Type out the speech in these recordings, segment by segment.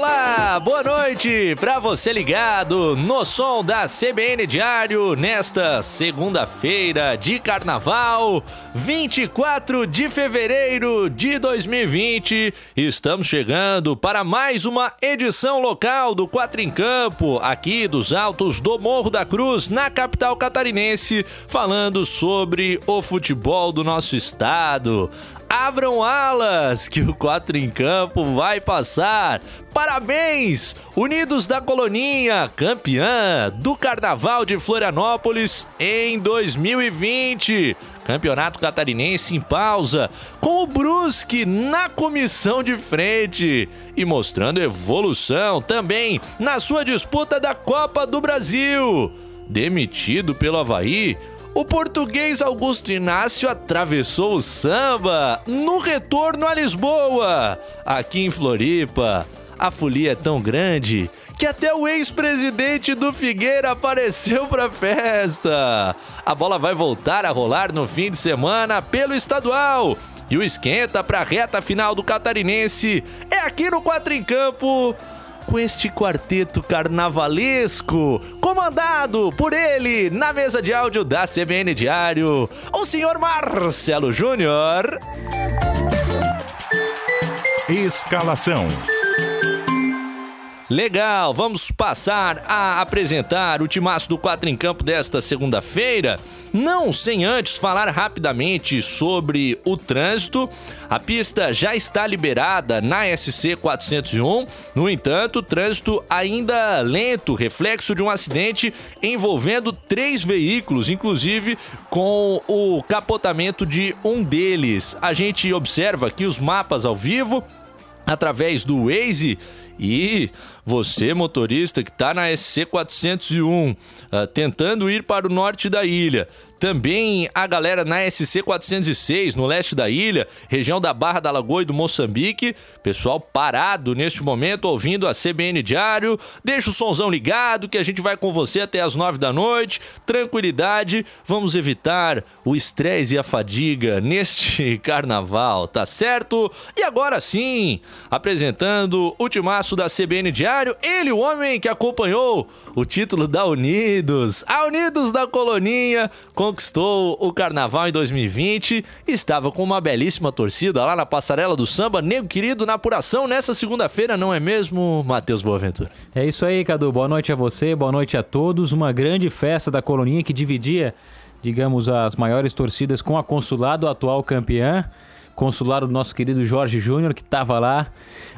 Olá, boa noite para você ligado no som da CBN Diário nesta segunda-feira de carnaval, 24 de fevereiro de 2020. Estamos chegando para mais uma edição local do Quatro em Campo, aqui dos altos do Morro da Cruz, na capital catarinense, falando sobre o futebol do nosso estado. Abram alas, que o 4 em campo vai passar. Parabéns! Unidos da Coloninha, campeã do Carnaval de Florianópolis em 2020. Campeonato Catarinense em pausa, com o Brusque na comissão de frente e mostrando evolução também na sua disputa da Copa do Brasil. Demitido pelo Havaí, o português Augusto Inácio atravessou o samba no retorno a Lisboa. Aqui em Floripa, a folia é tão grande que até o ex-presidente do Figueira apareceu pra festa. A bola vai voltar a rolar no fim de semana pelo estadual. E o esquenta pra reta final do catarinense é aqui no Quatro em Campo com este quarteto carnavalesco, comandado por ele, na mesa de áudio da CBN Diário, o senhor Marcelo Júnior. Escalação. Legal, vamos passar a apresentar o timaço do 4 em campo desta segunda-feira. Não sem antes falar rapidamente sobre o trânsito. A pista já está liberada na SC 401. No entanto, trânsito ainda lento, reflexo de um acidente envolvendo três veículos, inclusive com o capotamento de um deles. A gente observa aqui os mapas ao vivo através do Waze e você, motorista que está na SC 401, uh, tentando ir para o norte da ilha, também a galera na SC 406, no leste da ilha, região da Barra da Lagoa e do Moçambique. Pessoal parado neste momento, ouvindo a CBN Diário. Deixa o somzão ligado que a gente vai com você até as nove da noite. Tranquilidade, vamos evitar o estresse e a fadiga neste carnaval, tá certo? E agora sim, apresentando o timaço da CBN Diário, ele, o homem que acompanhou o título da Unidos, a Unidos da Coloninha, conquistou o Carnaval em 2020 e estava com uma belíssima torcida lá na Passarela do Samba. Nego querido, na apuração nessa segunda-feira, não é mesmo, Matheus Boaventura? É isso aí, Cadu. Boa noite a você, boa noite a todos. Uma grande festa da Coloninha que dividia, digamos, as maiores torcidas com a Consulado, atual campeã consulado do nosso querido Jorge Júnior, que estava lá.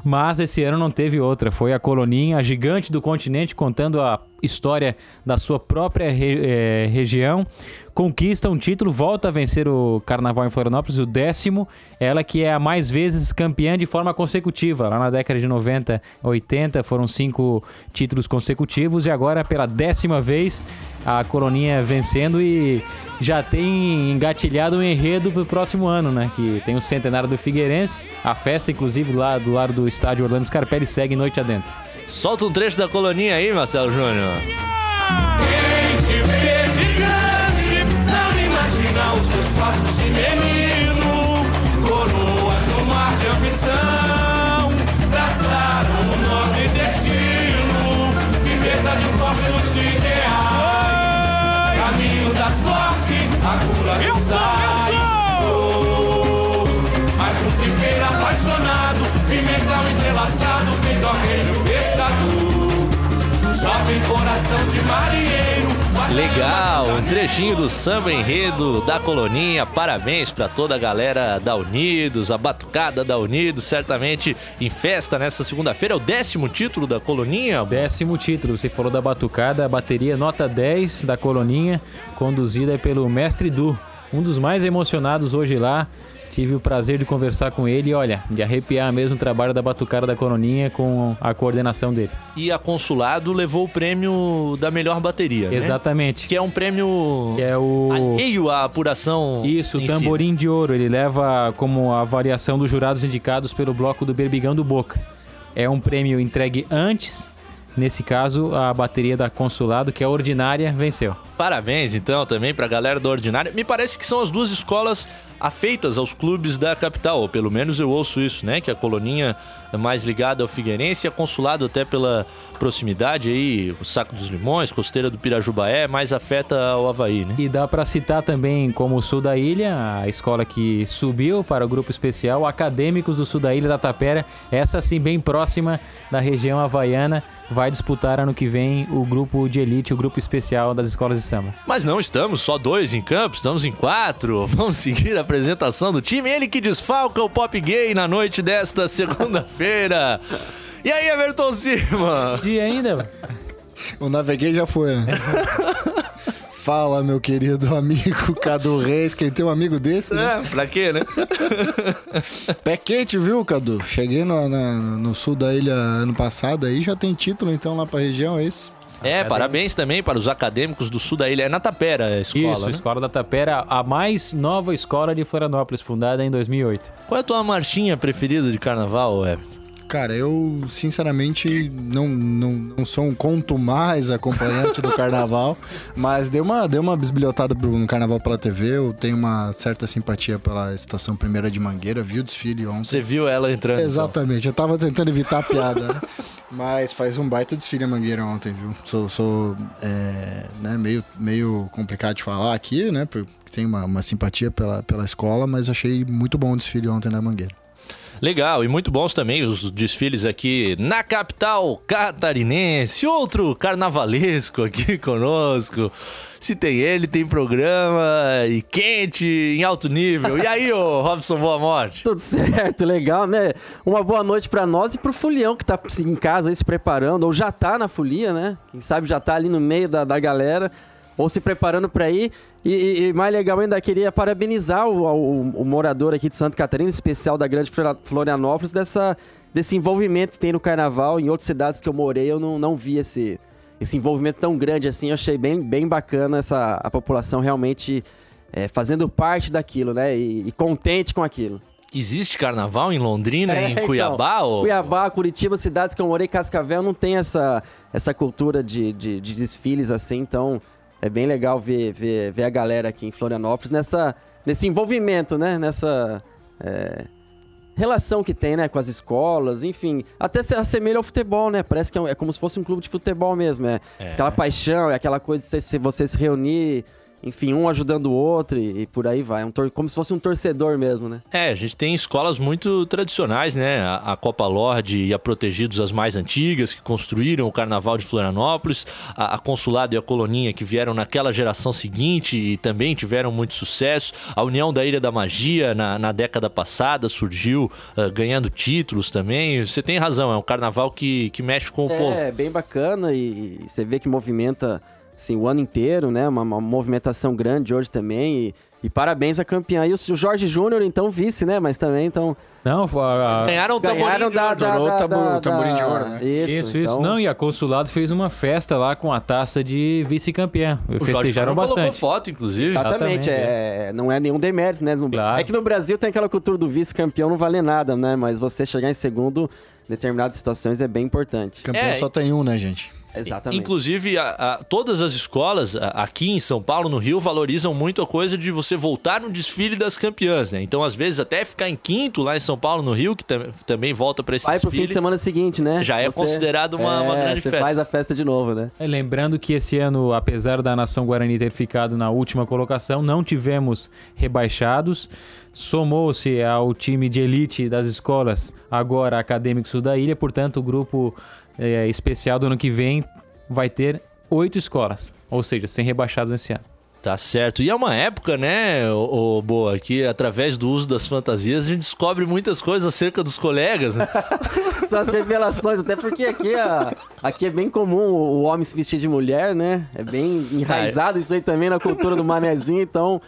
Mas esse ano não teve outra. Foi a Coloninha, a gigante do continente, contando a história da sua própria re, é, região. Conquista um título, volta a vencer o Carnaval em Florianópolis, o décimo. Ela que é a mais vezes campeã de forma consecutiva. Lá na década de 90, 80 foram cinco títulos consecutivos e agora pela décima vez a Coroninha vencendo e já tem engatilhado um enredo para o próximo ano, né? Que tem o centenário do Figueirense, a festa inclusive lá do lado do estádio Orlando Scarpelli segue noite adentro. Solta um trecho da Coloninha aí, Marcelo Júnior. Quem se vê gigante, não imagina os teus passos de menino, coroas no mar de ambição, traçaram um nobre destino, firmeza de forte nos ideais, caminho da sorte, a cura dos sais. Jovem coração de marinheiro. Legal, um trechinho do samba enredo da Coloninha. Parabéns para toda a galera da Unidos, a batucada da Unidos, certamente em festa nessa segunda-feira. É o décimo título da Coloninha? Décimo título, você falou da batucada, a bateria nota 10 da Coloninha, conduzida pelo mestre Du, um dos mais emocionados hoje lá Tive o prazer de conversar com ele e, olha, de arrepiar mesmo o trabalho da Batucara da Coroninha com a coordenação dele. E a Consulado levou o prêmio da melhor bateria, né? Exatamente. Que é um prêmio Que é o. alheio à apuração. Isso, o em si. tamborim de ouro. Ele leva como a variação dos jurados indicados pelo bloco do Berbigão do Boca. É um prêmio entregue antes. Nesse caso, a bateria da Consulado, que é ordinária, venceu. Parabéns, então, também pra galera da Ordinária. Me parece que são as duas escolas afeitas aos clubes da capital, ou pelo menos eu ouço isso, né? Que a Coloninha é mais ligada ao Figueirense a Consulado até pela proximidade aí, o Saco dos Limões, Costeira do Pirajubaé, mais afeta ao Havaí, né? E dá para citar também como o Sul da Ilha, a escola que subiu para o grupo especial, Acadêmicos do Sul da Ilha da Tapera, essa sim bem próxima da região havaiana, vai disputar ano que vem o grupo de elite, o grupo especial das escolas samba. Mas não estamos só dois em campo, estamos em quatro. Vamos seguir a apresentação do time. Ele que desfalca o Pop Gay na noite desta segunda-feira. E aí, Everton Silva? Dia ainda, mano. O Naveguei já foi, né? Fala, meu querido amigo Cadu Reis. Quem tem um amigo desse, né? É, pra quê, né? Pé quente, viu, Cadu? Cheguei no, na- no sul da ilha ano passado aí, já tem título então lá pra região, é isso? É, parabéns também para os acadêmicos do sul da ilha. É na Tapera a escola, Isso, né? Escola da Tapera, a mais nova escola de Florianópolis, fundada em 2008. Qual é a tua marchinha preferida de carnaval, Everton? Cara, eu sinceramente não, não, não sou um conto mais acompanhante do carnaval, mas deu uma, deu uma bisbilhotada no carnaval pela TV. Eu tenho uma certa simpatia pela estação primeira de Mangueira, vi o desfile ontem. Você viu ela entrando? então? Exatamente, eu tava tentando evitar a piada, né? Mas faz um baita desfile a Mangueira ontem, viu? Sou, sou é, né, meio, meio complicado de falar aqui, né? Porque tenho uma, uma simpatia pela, pela escola, mas achei muito bom o desfile ontem na Mangueira. Legal, e muito bons também os desfiles aqui na capital catarinense. Outro carnavalesco aqui conosco. Se tem ele, tem programa e quente, em alto nível. E aí, ô Robson Boa Morte? Tudo certo, legal, né? Uma boa noite pra nós e pro Fulião que tá em casa aí se preparando, ou já tá na folia, né? Quem sabe já tá ali no meio da, da galera, ou se preparando pra ir. E, e- e mais legal ainda, queria parabenizar o, o- o morador aqui de Santa Catarina, especial da Grande Florianópolis, dessa, desse envolvimento que tem no carnaval. Em outras cidades que eu morei, eu não, não vi esse, esse envolvimento tão grande assim. Eu achei bem, bem bacana essa, a população realmente é, fazendo parte daquilo, né? E- e contente com aquilo. Existe carnaval em Londrina, É, em então, Cuiabá? ou- Cuiabá, Curitiba, cidades que eu morei, Cascavel, não tem essa, essa cultura de, de, de desfiles assim, então é bem legal ver, ver, ver a galera aqui em Florianópolis nessa, nesse envolvimento, né? Nessa é, relação que tem, né? Com as escolas, enfim. Até se assemelha ao futebol, né? Parece que é, é como se fosse um clube de futebol mesmo. É, É. aquela paixão, é aquela coisa de você, você se reunir, enfim, um ajudando o outro e, e por aí vai. Um tor- como se fosse um torcedor mesmo, né? É, a gente tem escolas muito tradicionais, né? A, a Copa Lorde e a Protegidos, as mais antigas, que construíram o Carnaval de Florianópolis. A, a Consulado e a Coloninha, que vieram naquela geração seguinte e também tiveram muito sucesso. A União da Ilha da Magia, na, na década passada, surgiu ah, ganhando títulos também. Você tem razão, é um carnaval que, que mexe com o povo. É, bem bacana e, e você vê que movimenta assim, o ano inteiro, né? Uma, uma movimentação grande hoje também. E, e parabéns à campeã. E o Jorge Júnior, então, vice, né? Mas também, então. Não, foi a- Ganharam o tamborim Ganharam de da, ouro. da, da, o tambo- da- tamborim de da- ouro, né? Isso, Isso, então, isso. Não, e a Consulado fez uma festa lá com a taça de vice-campeã. O Jorge Festejaram Júnior colocou bastante. foto, inclusive. Exatamente, Exatamente, é, não é nenhum demérito, né? No- Claro. É que no Brasil tem aquela cultura do vice-campeão não valer nada, né? Mas você chegar em segundo em determinadas situações é bem importante. Campeão É, só tem um, né, gente? Exatamente. Inclusive, a- a- todas as escolas a- aqui em São Paulo, no Rio, valorizam muito a coisa de você voltar no desfile das campeãs, né? Então, às vezes, até ficar em quinto lá em São Paulo, no Rio, que tam- também volta para esse Vai pro desfile. fim de semana seguinte, né? Já é considerado uma- uma é, grande você festa. faz a festa de novo, né? É, lembrando que esse ano, apesar da nação Guarani ter ficado na última colocação, não tivemos rebaixados. Somou-se ao time de elite das escolas, agora Acadêmico Sul da Ilha, portanto, o grupo é, especial do ano que vem vai ter oito escolas, ou seja, sem rebaixados nesse ano. Tá certo. E é uma época, né, ô, ô, Boa, que através do uso das fantasias a gente descobre muitas coisas acerca dos colegas, né? São as revelações, até porque aqui, a- aqui é bem comum o homem se vestir de mulher, né? É bem enraizado isso aí também na cultura do manezinho, então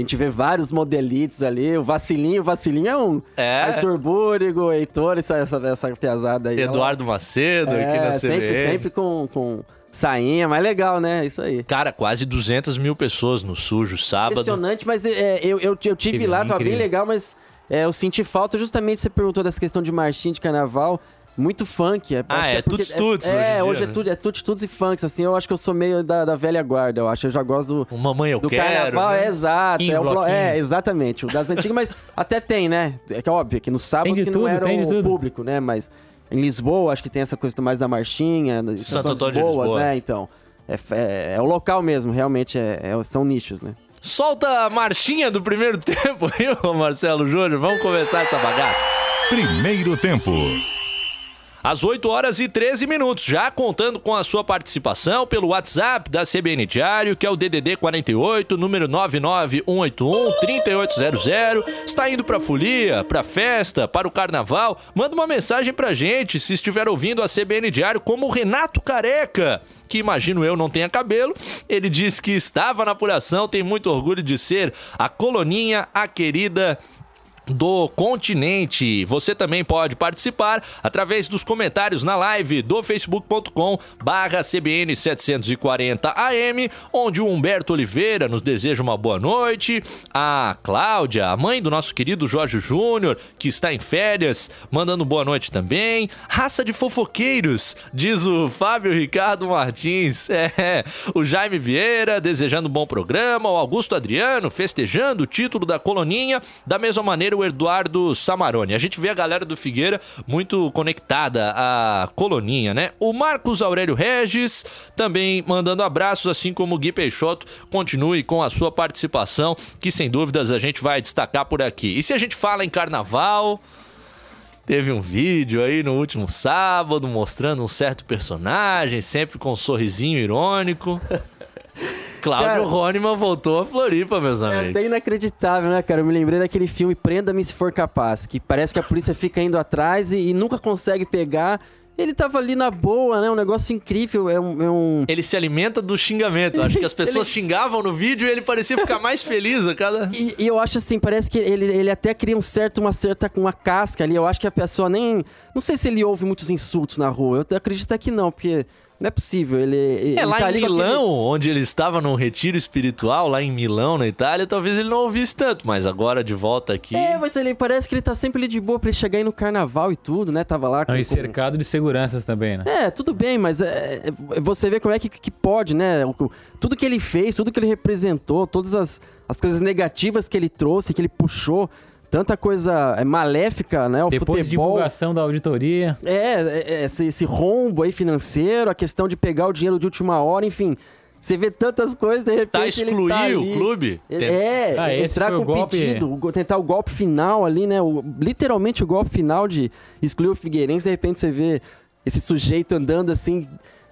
A gente vê vários modelitos ali. O Vacilinho, o Vacilinho é um. É. Arthur Búrigo, Heitor, essa, essa, essa piazada aí. Eduardo Macedo aqui é, na sempre, CBN. sempre com, com sainha, mas legal, né? Isso aí. Cara, quase 200 mil pessoas no sujo sábado. Impressionante, mas é, eu, eu, eu tive Incrível, lá, tava bem incrível. legal, mas é, eu senti falta justamente, você perguntou dessa questão de marchinha de carnaval. Muito funk. É, Ah, é É, hoje em é, dia, hoje né? é, tudo, é tuts, tuts e funks, assim. Eu acho que eu sou meio da, da velha guarda, eu acho. Eu já gosto do, O Mamãe Eu do Quero. carnaval, né? é exato. É, o é, exatamente. O das antigas, mas até tem, né? É que é óbvio que no sábado que tudo, não era o tudo. público, né? Mas em Lisboa, acho que tem essa coisa mais da marchinha. Santo Antônio de Boas, Lisboa. né? Então. É, é, é o local mesmo, realmente é- é- são nichos, né? Solta a marchinha do primeiro tempo aí, ô Marcelo Júnior. Vamos começar essa bagaça. Primeiro tempo. Às 8 horas e 13 minutos, já contando com a sua participação pelo WhatsApp da CBN Diário, que é o DDD 48, número 991813800. Está indo pra folia, pra festa, para o carnaval? Manda uma mensagem pra gente se estiver ouvindo a CBN Diário, como Renato Careca, que imagino eu não tenha cabelo. Ele diz que estava na apuração, tem muito orgulho de ser a coloninha, a querida do continente. Você também pode participar através dos comentários na live do facebook.com barra CBN 740 AM, onde o Humberto Oliveira nos deseja uma boa noite. A Cláudia, a mãe do nosso querido Jorge Júnior, que está em férias, mandando boa noite também. Raça de fofoqueiros, diz o Fábio Ricardo Martins. É, o Jaime Vieira desejando um bom programa, o Augusto Adriano festejando o título da coloninha, da mesma maneira o Eduardo Samarone. A gente vê a galera do Figueira muito conectada à coloninha, né? O Marcos Aurélio Regis também mandando abraços, assim como o Gui Peixoto. Continue com a sua participação, que sem dúvidas a gente vai destacar por aqui. E se a gente fala em carnaval, Teve um vídeo aí no último sábado mostrando um certo personagem, sempre com um sorrisinho irônico. Cláudio Roniman voltou a Floripa, meus É amigos. até inacreditável, né, cara? Eu me lembrei daquele filme Prenda-me se for capaz, que parece que a polícia fica indo atrás e, e nunca consegue pegar. Ele tava ali na boa, né? Um negócio incrível. É um. é um- Ele se alimenta do xingamento. Acho que as pessoas xingavam no vídeo e ele parecia ficar mais feliz a cada. E, e eu acho assim, parece que ele, ele até cria um certo, uma certa uma casca ali. Eu acho que a pessoa nem. Não sei se ele ouve muitos insultos na rua. Eu acredito até que não, porque não é possível. Ele. ele É lá tá em Milão, aquele- onde ele estava num retiro espiritual, lá em Milão, na Itália, talvez ele não ouvisse tanto, mas agora de volta aqui. É, mas ele parece que ele tá sempre ali de boa pra ele chegar aí no carnaval e tudo, né? Tava lá com. E com- cercado de seguranças também, né? É, tudo bem, mas é, é, você vê como é que, que pode, né? Tudo que ele fez, tudo que ele representou, todas as, as coisas negativas que ele trouxe, que ele puxou, tanta coisa é, maléfica, né? O Depois de futebol. divulgação da auditoria. É, é, é, esse, esse rombo aí financeiro, a questão de pegar o dinheiro de última hora, enfim. Você vê tantas coisas, de repente. Tá ele excluir tá o clube? É, Tem- é, Ah, entrar com o golpe- pedido, tentar o golpe final ali, né? O- literalmente o golpe final de excluir o Figueirense, de repente você vê esse sujeito andando assim.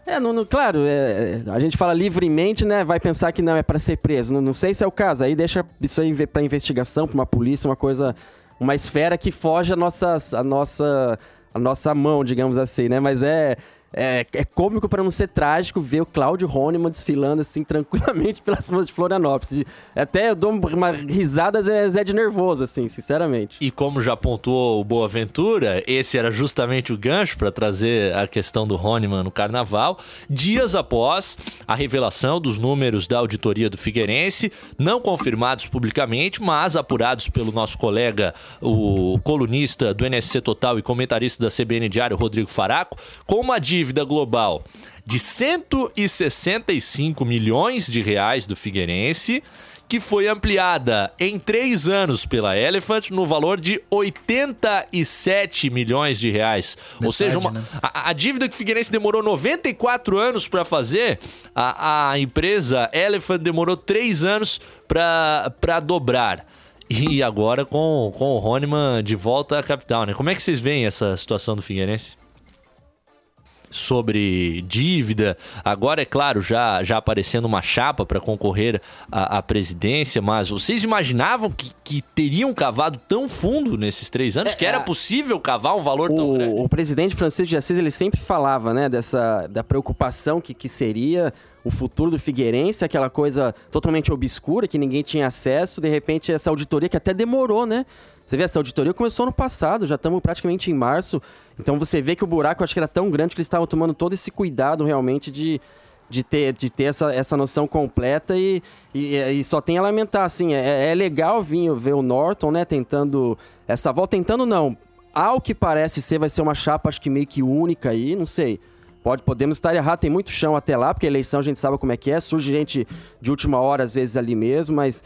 É, não, claro, é, a gente fala livremente, né? Vai pensar que não é pra ser preso. Não, não sei se é o caso. Aí deixa isso aí pra investigação, pra uma polícia, uma coisa, uma esfera que foge a nossa, a nossa, a nossa mão, digamos assim, né? Mas é é, é cômico para não ser trágico ver o Cláudio Rôneman desfilando assim tranquilamente pelas ruas de Florianópolis. Até eu dou uma risada Zé de nervoso, assim, sinceramente. E como já pontuou o Boaventura, esse era justamente o gancho para trazer a questão do Roniman no carnaval. Dias após a revelação dos números da auditoria do Figueirense, não confirmados publicamente, mas apurados pelo nosso colega, o colunista do NSC Total e comentarista da CBN Diário, Rodrigo Faraco, com uma dívida global de 165 milhões de reais do Figueirense que foi ampliada em três anos pela Elephant no valor de 87 milhões de reais. Ou seja, uma- né? a, a dívida que o Figueirense demorou 94 anos para fazer, a, a empresa Elephant demorou três anos para dobrar. E agora com, com o Roniman de volta à capital, né? Como é que vocês veem essa situação do Figueirense? Sobre dívida. Agora, é claro, já, já aparecendo uma chapa para concorrer à, à presidência, mas vocês imaginavam que, que teriam cavado tão fundo nesses três anos? É, que era é. possível cavar um valor tão grande? O, o presidente Francisco de Assis ele sempre falava, né, dessa da preocupação que, que seria o futuro do Figueirense, aquela coisa totalmente obscura que ninguém tinha acesso. De repente, essa auditoria que até demorou, né? Você vê, essa auditoria começou no passado, já estamos praticamente em março. Então você vê que o buraco acho que era tão grande que eles estavam tomando todo esse cuidado realmente de, de ter, de ter essa, essa noção completa e, e, e só tem a lamentar, assim, é, é legal vir ver o Norton, né, tentando essa volta, tentando não, ao que parece ser, vai ser uma chapa, acho que meio que única aí, não sei. Pode, podemos estar errados, tem muito chão até lá, porque a eleição a gente sabe como é que é, surge gente de última hora, às vezes, ali mesmo, mas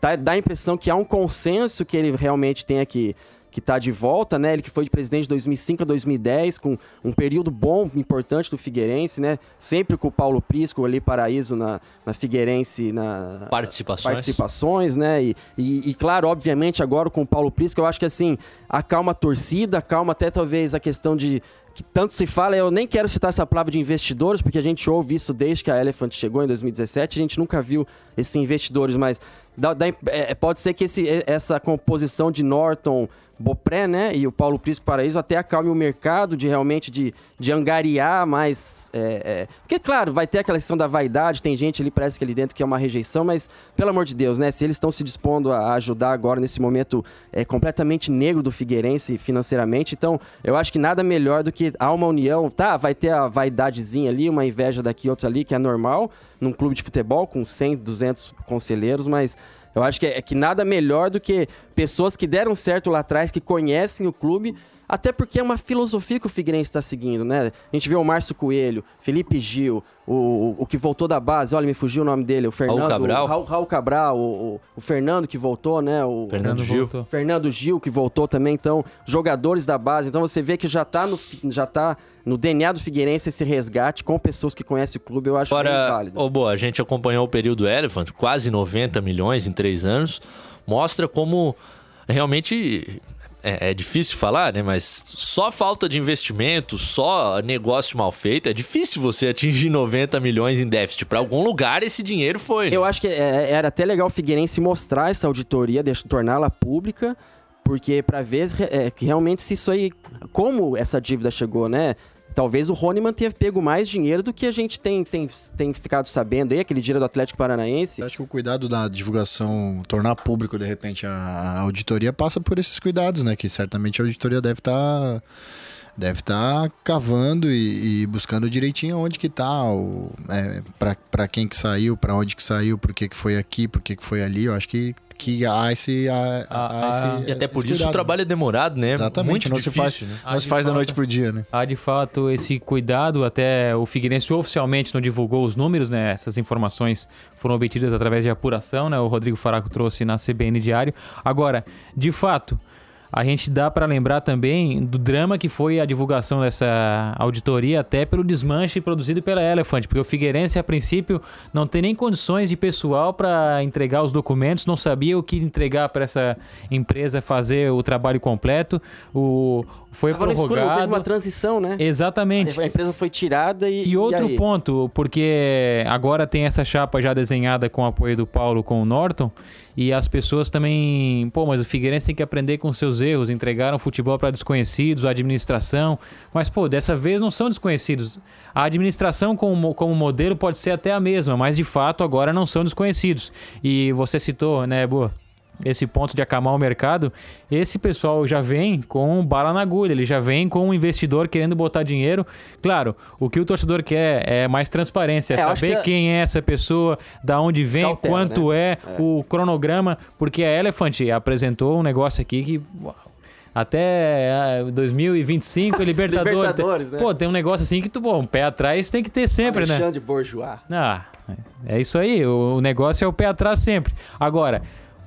tá- dá a impressão que há um consenso que ele realmente tem aqui que está de volta, né? Ele que foi de presidente de 2005 a 2010, com um período bom, importante do Figueirense, né? Sempre com o Paulo Prisco ali, paraíso na, na Figueirense, na Participações. participações, né? E, e, e, claro, obviamente, agora com o Paulo Prisco, eu acho que assim, acalma a torcida, acalma até talvez a questão de. Que tanto se fala, eu nem quero citar essa palavra de investidores, porque a gente ouve isso desde que a Elephant chegou em 2017, a gente nunca viu esses investidores, mas dá- dá- é, pode ser que esse, essa composição de Norton, Bopré, né, e o Paulo Prisco Paraíso até acalme o mercado de realmente de, de angariar mais. é, é, porque, claro, vai ter aquela questão da vaidade, tem gente ali, parece que ali dentro que é uma rejeição, mas, pelo amor de Deus, né, se eles estão se dispondo a ajudar agora nesse momento é, completamente negro do Figueirense financeiramente, então eu acho que nada melhor do que há uma união, tá? Vai ter a vaidadezinha ali, uma inveja daqui, outra ali, que é normal, num clube de futebol com 100, 200 conselheiros, mas eu acho que é, é que nada melhor do que pessoas que deram certo lá atrás, que conhecem o clube, até porque é uma filosofia que o Figueirense está seguindo, né? A gente vê o Márcio Coelho, Felipe Gil, o, o, o que voltou da base, olha, me fugiu o nome dele, o Fernando. Cabral. O Raul, Raul Cabral, o, o- o Fernando que voltou, né? O, Fernando Gil. voltou. Fernando Gil, que voltou também, então, jogadores da base. Então você vê que já tá no, já tá no DNA do Figueirense esse resgate com pessoas que conhecem o clube, eu acho bem Agora, válido. ô, boa, a gente acompanhou o período Elephant, quase 90 milhões em três anos. Mostra como realmente é, é difícil falar, né? Mas só falta de investimento, só negócio mal feito, é difícil você atingir 90 milhões em déficit. Para algum lugar esse dinheiro foi. né? Eu acho que é- era até legal o Figueirense mostrar essa auditoria, torná-la pública, porque para ver é, que realmente se isso aí, como essa dívida chegou, né? Talvez o Roniman tenha pego mais dinheiro do que a gente tem, tem, tem ficado sabendo aí, aquele dinheiro do Atlético Paranaense. Acho que o cuidado da divulgação, tornar público de repente a, auditoria passa por esses cuidados, né? Que certamente a auditoria deve estar deve estar cavando e, e buscando direitinho onde que tá, o, é, para quem que saiu, para onde que saiu, por que que foi aqui, por que que foi ali. Eu acho que que há esse, há, há Ah, esse ah, E até por esse isso o trabalho é demorado, né? Exatamente, Muito não difícil, se faz, né? não Ah, se de faz da fato. noite pro dia, né? Há de fato esse cuidado, até o Figueirense oficialmente não divulgou os números, né? Essas informações foram obtidas através de apuração, né? O Rodrigo Faraco trouxe na CBN Diário. Agora, de fato, a gente dá para lembrar também do drama que foi a divulgação dessa auditoria, até pelo desmanche produzido pela Elephant, porque o Figueirense, a princípio, não tem nem condições de pessoal para entregar os documentos, não sabia o que entregar para essa empresa fazer o trabalho completo. O foi Tava no escuro, prorrogado. teve uma transição, né? Exatamente. A empresa foi tirada e. E outro aí? ponto, porque agora tem essa chapa já desenhada com o apoio do Paulo com o Norton, e as pessoas também, pô, mas o Figueirense tem que aprender com seus erros, entregaram futebol para desconhecidos, a administração, mas pô, dessa vez não são desconhecidos. A administração como, como modelo pode ser até a mesma, mas de fato agora não são desconhecidos. E você citou, né, Boa? Esse ponto de acalmar o mercado, esse pessoal já vem com bala na agulha, ele já vem com um investidor querendo botar dinheiro. Claro, o que o torcedor quer é mais transparência, é, É, saber que- quem é essa pessoa, da onde vem, Cautela, quanto né? é, o cronograma, porque a Elephant apresentou um negócio aqui que até ah, 2025 Libertadores. Libertadores, né? Pô, tem um negócio assim que tu, bom, um pé atrás tem que ter sempre, né? Alexandre Bourgeois. Ah, é isso aí. O negócio é o pé atrás sempre. Agora,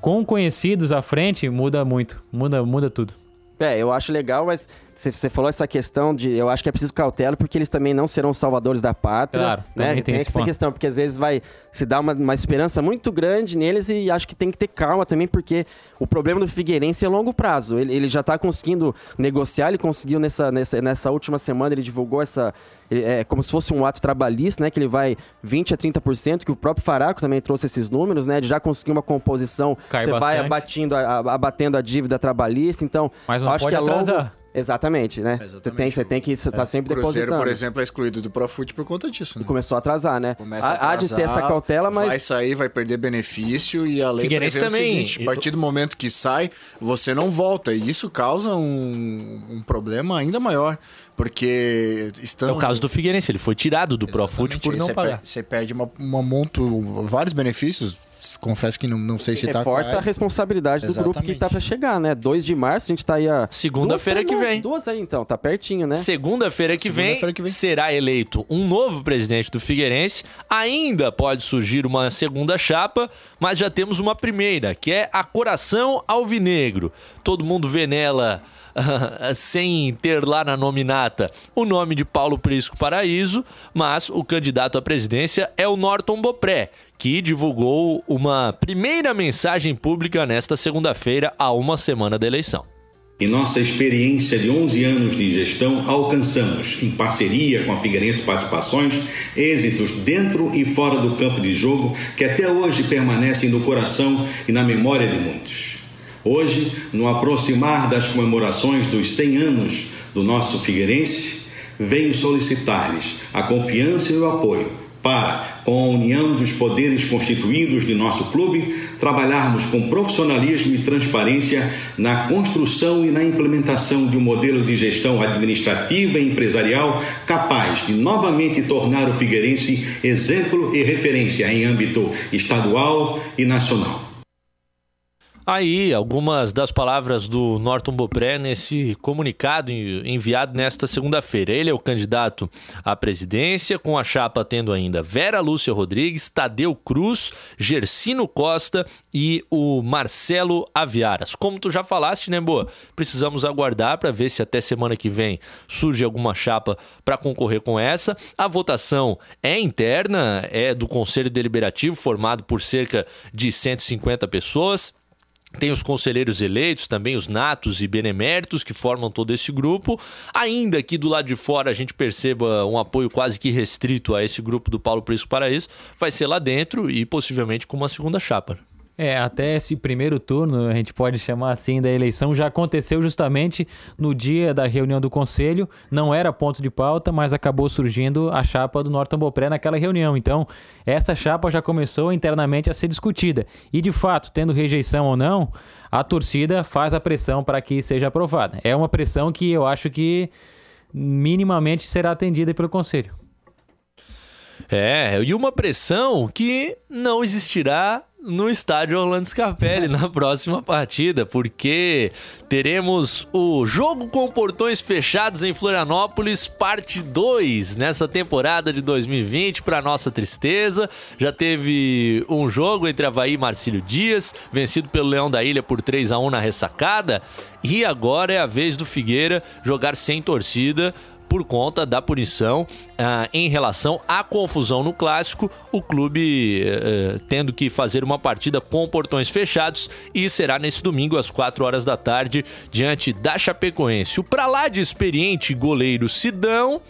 com conhecidos à frente, muda muito. Muda, muda tudo. É, eu acho legal, mas você falou essa questão de. Eu acho que é preciso cautela, porque eles também não serão salvadores da pátria. Claro, né? tem Tem essa ponto. questão, porque às vezes vai se dar uma, uma esperança muito grande neles e acho que tem que ter calma também, porque o problema do Figueirense é longo prazo. Ele, ele já tá conseguindo negociar, ele conseguiu nessa, nessa, nessa última semana, ele divulgou essa. É como se fosse um ato trabalhista, né? Que ele vai 20 a 30%, que o próprio Faraco também trouxe esses números, né? Ele já conseguiu uma composição. Cai Você vai bastante. abatindo a, a- abatendo a dívida trabalhista, então. Mas não acho pode que a longo... atrasar. Exatamente, né? Você tem, Exatamente. você tem que estar tá sempre O Cruzeiro, depositando. por exemplo, é excluído do Profut por conta disso. Né? E começou a atrasar, né? Começa a Há- Há de ter essa atrasar, cautela, mas. Vai sair, vai perder benefício e a lei Figueirense também. o seguinte, a partir do momento que sai, você não volta. E isso causa um, um problema ainda maior, porque É estando... o caso do Figueirense, ele foi tirado do Profut Exatamente, por não você pagar. per- Você perde uma, uma monto, vários benefícios. Confesso que não, não sei se tá Reforça a quais. responsabilidade do grupo que Exatamente. tá pra chegar, né? 2 de março, a gente tá aí a. Segunda-feira que vem. Duas aí então, tá pertinho, né? Segunda-feira que, vem Segunda-feira que vem. será eleito um novo presidente do Figueirense. Ainda pode surgir uma segunda chapa, mas já temos uma primeira, que é a Coração Alvinegro. Todo mundo vê nela, sem ter lá na nominata, o nome de Paulo Prisco Paraíso, mas o candidato à presidência é o Norton Bopré, que divulgou uma primeira mensagem pública nesta segunda-feira, a uma semana da eleição. Em nossa experiência de 11 anos de gestão, alcançamos, em parceria com a Figueirense Participações, êxitos dentro e fora do campo de jogo que até hoje permanecem no coração e na memória de muitos. Hoje, no aproximar das comemorações dos 100 anos do nosso Figueirense, venho solicitar-lhes a confiança e o apoio para, com a união dos poderes constituídos de nosso clube, trabalharmos com profissionalismo e transparência na construção e na implementação de um modelo de gestão administrativa e empresarial capaz de novamente tornar o Figueirense exemplo e referência em âmbito estadual e nacional. Aí, algumas das palavras do Norton Bopré nesse comunicado en- enviado nesta segunda-feira. Ele é o candidato à presidência, com a chapa tendo ainda Vera Lúcia Rodrigues, Tadeu Cruz, Gersino Costa e o Marcelo Aviaras. Como tu já falaste, né, Boa? Precisamos aguardar para ver se até semana que vem surge alguma chapa para concorrer com essa. A votação é interna, é do Conselho Deliberativo, formado por cerca de 150 pessoas. Tem os conselheiros eleitos, também os natos e beneméritos que formam todo esse grupo. Ainda que do lado de fora a gente perceba um apoio quase que restrito a esse grupo do Paulo Prisco Paraíso, vai ser lá dentro e possivelmente com uma segunda chapa. É, até esse primeiro turno, a gente pode chamar assim, da eleição, já aconteceu justamente no dia da reunião do conselho. Não era ponto de pauta, mas acabou surgindo a chapa do Norton Bopré naquela reunião. Então, essa chapa já começou internamente a ser discutida. E, de fato, tendo rejeição ou não, a torcida faz a pressão para que seja aprovada. É uma pressão que eu acho que minimamente será atendida pelo conselho. É, e uma pressão que não existirá no estádio Orlando Scarpelli na próxima partida, porque teremos o jogo com portões fechados em Florianópolis, parte 2 nessa temporada de 2020, para nossa tristeza. Já teve um jogo entre Havaí e Marcílio Dias, vencido pelo Leão da Ilha por 3 a 1 na ressacada, e agora é a vez do Figueira jogar sem torcida por conta da punição ah, em relação à confusão no clássico, o clube eh, eh, tendo que fazer uma partida com portões fechados e será nesse domingo às 4 horas da tarde diante da Chapecoense. O pra lá de experiente goleiro Sidão,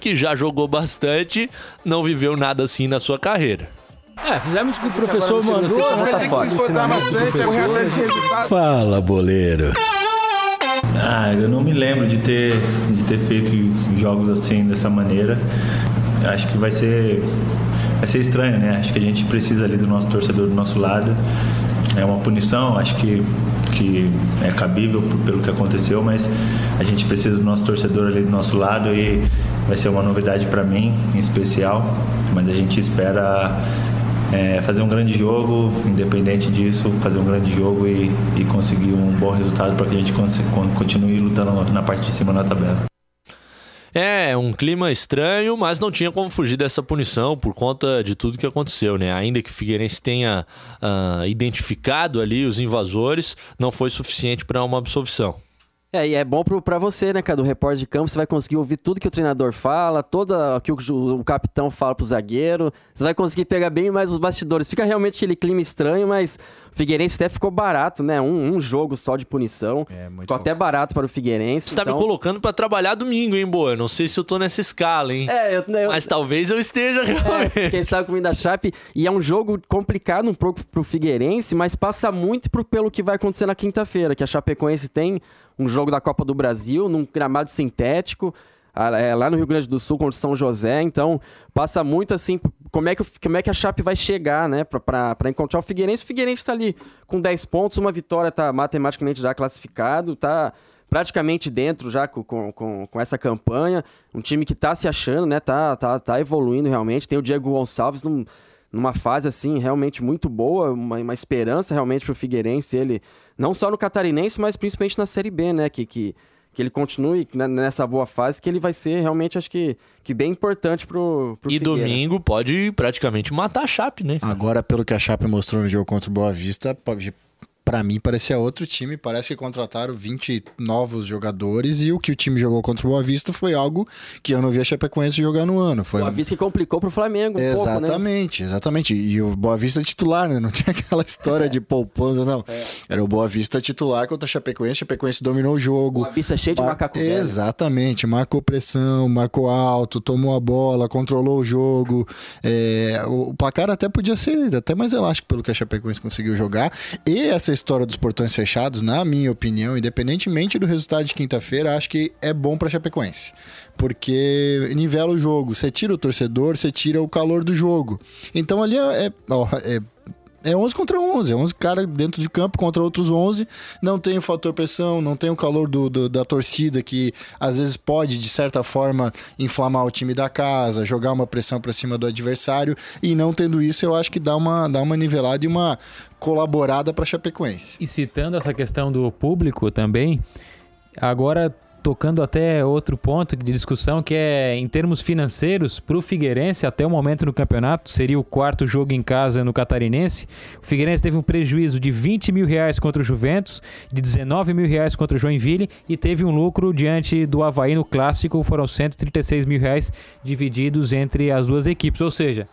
que já jogou bastante, não viveu nada assim na sua carreira. É, fizemos o que o professor mandou? Tá fora. Fala, boleiro. Ah, eu não me lembro de ter, de ter feito jogos assim dessa maneira. Acho que vai ser, vai ser estranho, né? Acho que a gente precisa ali do nosso torcedor do nosso lado. É uma punição, acho que, que é cabível pelo que aconteceu, mas a gente precisa do nosso torcedor ali do nosso lado e vai ser uma novidade para mim, em especial. Mas a gente espera é, fazer um grande jogo, independente disso, fazer um grande jogo e, e conseguir um bom resultado para que a gente continue lutando na parte de cima da tabela. É, um clima estranho, mas não tinha como fugir dessa punição por conta de tudo que aconteceu, né? Ainda que o Figueirense tenha ah, identificado ali os invasores, não foi suficiente para uma absolvição. É, e é bom pro, pra você, né, cara, do repórter de campo, você vai conseguir ouvir tudo que o treinador fala, toda o que o, o capitão fala pro zagueiro, você vai conseguir pegar bem mais os bastidores. Fica realmente aquele clima estranho, mas o Figueirense até ficou barato, né, um, um jogo só de punição. É, muito ficou até barato para o Figueirense. Você tá então... me colocando pra trabalhar domingo, hein, Boa? Não sei se eu tô nessa escala, hein? É, eu, eu, Mas talvez eu esteja é, realmente. quem sabe comendo da Chape. E é um jogo complicado um pouco pro Figueirense, mas passa muito pro, pelo que vai acontecer na quinta-feira, que a Chapecoense tem um jogo da Copa do Brasil num gramado sintético. é, lá no Rio Grande do Sul contra o São José, então passa muito assim, como é que, o- como é que a Chape vai chegar, né, pra encontrar o Figueirense. O Figueirense tá ali com 10 pontos, uma vitória tá matematicamente já classificado, tá praticamente dentro já com, com, com, essa campanha. Um time que tá se achando, né, tá, tá, tá evoluindo realmente. Tem o Diego Gonçalves num- numa fase assim realmente muito boa, uma, uma esperança realmente pro Figueirense, ele não só no catarinense, mas principalmente na Série B, né, que, que, que ele continue né, nessa boa fase, que ele vai ser realmente, acho que, que bem importante pro, pro E Figueira. domingo pode praticamente matar a Chape, né? Agora, pelo que a Chape mostrou no jogo contra o Boa Vista, pode- pra mim parecia outro time. Parece que contrataram 20 novos jogadores e o que o time jogou contra o Boa Vista foi algo que eu não vi a Chapecoense jogar no ano. Foi Boa Vista que complicou pro Flamengo um pouco, né? Exatamente, exatamente. E o Boa Vista titular, né? Não tinha aquela história de poupança, não. É. Era o Boa Vista titular contra a Chapecoense. A Chapecoense dominou o jogo. Boa Vista cheio de Mar- macaco velho. Exatamente, marcou pressão, marcou alto, tomou a bola, controlou o jogo. É, o, o placar até podia ser até mais elástico pelo que a Chapecoense conseguiu jogar. E essa história dos portões fechados, na minha opinião, independentemente do resultado de quinta-feira, acho que é bom pra Chapecoense. Porque nivela o jogo. Você tira o torcedor, você tira o calor do jogo. Então ali é, é, ó, é é 11 contra 11, é 11 caras dentro de campo contra outros 11. Não tem o fator pressão, não tem o calor do, do- da torcida que às vezes pode, de certa forma, inflamar o time da casa, jogar uma pressão pra cima do adversário. E não tendo isso, eu acho que dá uma, dá uma nivelada e uma colaborada pra Chapecoense. E citando essa questão do público também, agora tocando até outro ponto de discussão, que é em termos financeiros, para o Figueirense, até o momento no campeonato, seria o quarto jogo em casa no Catarinense. O Figueirense teve um prejuízo de 20 mil reais contra o Juventus, de 19 mil reais contra o Joinville e teve um lucro diante do Havaí no Clássico, foram 136 mil reais divididos entre as duas equipes. Ou seja,